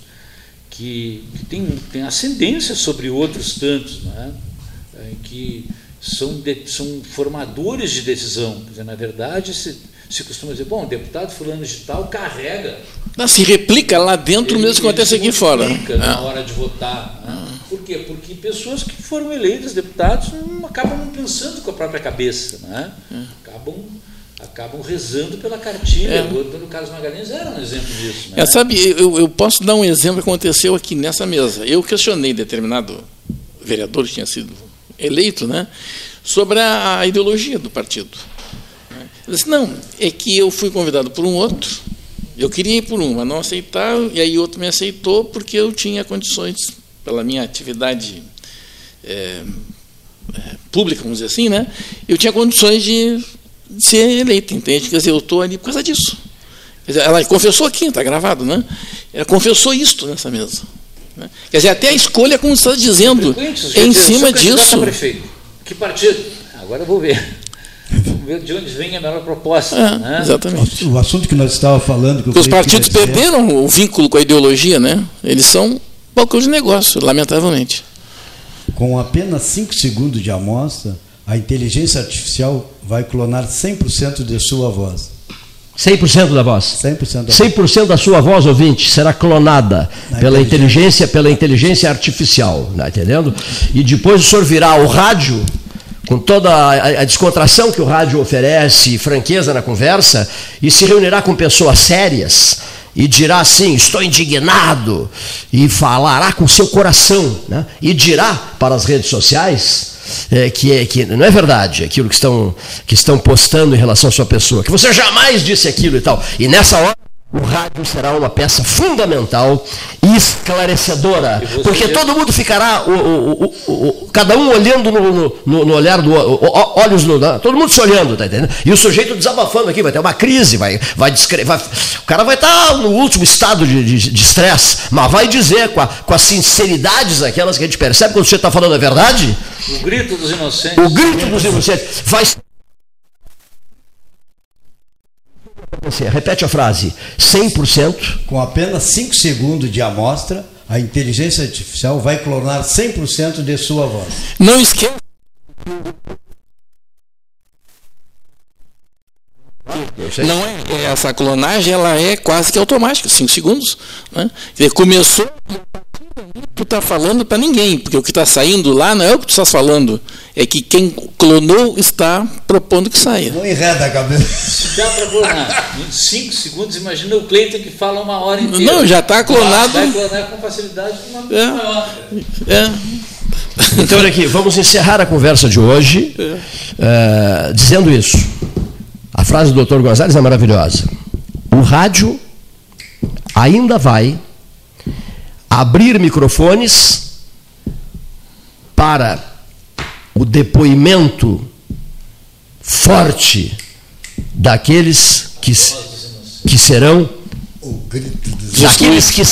que, que têm, têm ascendência sobre outros tantos, né? É, que são, de, são formadores de decisão. Quer dizer, na verdade, se, se costuma dizer, bom, o deputado fulano de tal carrega. Não, se replica lá dentro mesmo que acontece aqui fora. na é. hora de votar. Né? Por quê? Porque pessoas que foram eleitas deputados não acabam não pensando com a própria cabeça. Né? Acabam acabam rezando pela cartilha. É. O Carlos Magalhães era um exemplo disso. Né? É, sabe, eu, eu, posso dar um exemplo que aconteceu aqui nessa mesa. Eu questionei determinado vereador que tinha sido eleito né, sobre a, a ideologia do partido. Ele disse, não, é que eu fui convidado por um outro, eu queria ir por um, mas não aceitaram, e aí outro me aceitou porque eu tinha condições, pela minha atividade é, é, pública, vamos dizer assim, né, eu tinha condições de ser eleita, entende? Quer dizer, eu estou ali por causa disso. Dizer, ela confessou aqui, está gravado, né? Ela confessou isto nessa mesa. Né? Quer dizer, até a escolha, como você está dizendo, em cima disso. Prefeito. Que partido? Agora eu vou ver. Vamos ver de onde vem a melhor proposta. É, né? Exatamente. O assunto que nós estávamos falando. Que os partidos perderam o vínculo com a ideologia, né? Eles são balcão de negócio, lamentavelmente. Com apenas 5 segundos de amostra, a inteligência artificial vai clonar 100% de sua voz. 100% da voz. 100% da 100% da sua voz, ouvinte, será clonada Na pela inteligência, pela inteligência artificial, tá entendendo? E depois o senhor virá o rádio com toda a, a, descontração que o rádio oferece, franqueza na conversa, e se reunirá com pessoas sérias e dirá assim: Estou indignado, e falará com seu coração, né? e dirá para as redes sociais é, que, é, que não é verdade aquilo que estão, que estão postando em relação à sua pessoa, que você jamais disse aquilo e tal. E nessa hora o rádio será uma peça fundamental e esclarecedora, porque todo mundo ficará, o, o, o, cada um olhando no, no, no olhar do olhos no, todo mundo se olhando, tá entendendo? E o sujeito desabafando aqui, vai ter uma crise, vai, vai, vai o cara vai estar tá no último estado de estresse, mas vai dizer com, a, com as sinceridades aquelas que a gente percebe quando você está falando a verdade. O grito dos inocentes. O grito dos inocentes vai Repete a frase: 100%. Com apenas 5 segundos de amostra, a inteligência artificial vai clonar 100% de sua voz. Não esqueça. Não é, essa clonagem ela é quase que automática, 5 segundos. Né? Começou tu está falando para ninguém, porque o que está saindo lá não é o que tu estás falando, é que quem clonou está propondo que saia. Não enreda a cabeça. Se dá para clonar em 5 segundos, imagina o Cleiton que fala uma hora inteira. Não, já está clonado. Vai clonar com facilidade uma é. maior. É. Então, olha aqui, vamos encerrar a conversa de hoje é. uh, dizendo isso. A frase do Dr. Gonzalez é maravilhosa. O rádio ainda vai abrir microfones para o depoimento forte daqueles que, que serão daqueles que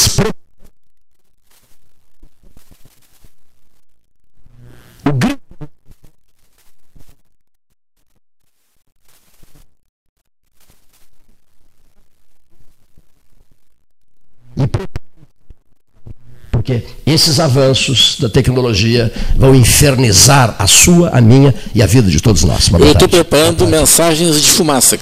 porque esses avanços da tecnologia vão infernizar a sua, a minha e a vida de todos nós. Eu estou preparando mensagens de fumaça.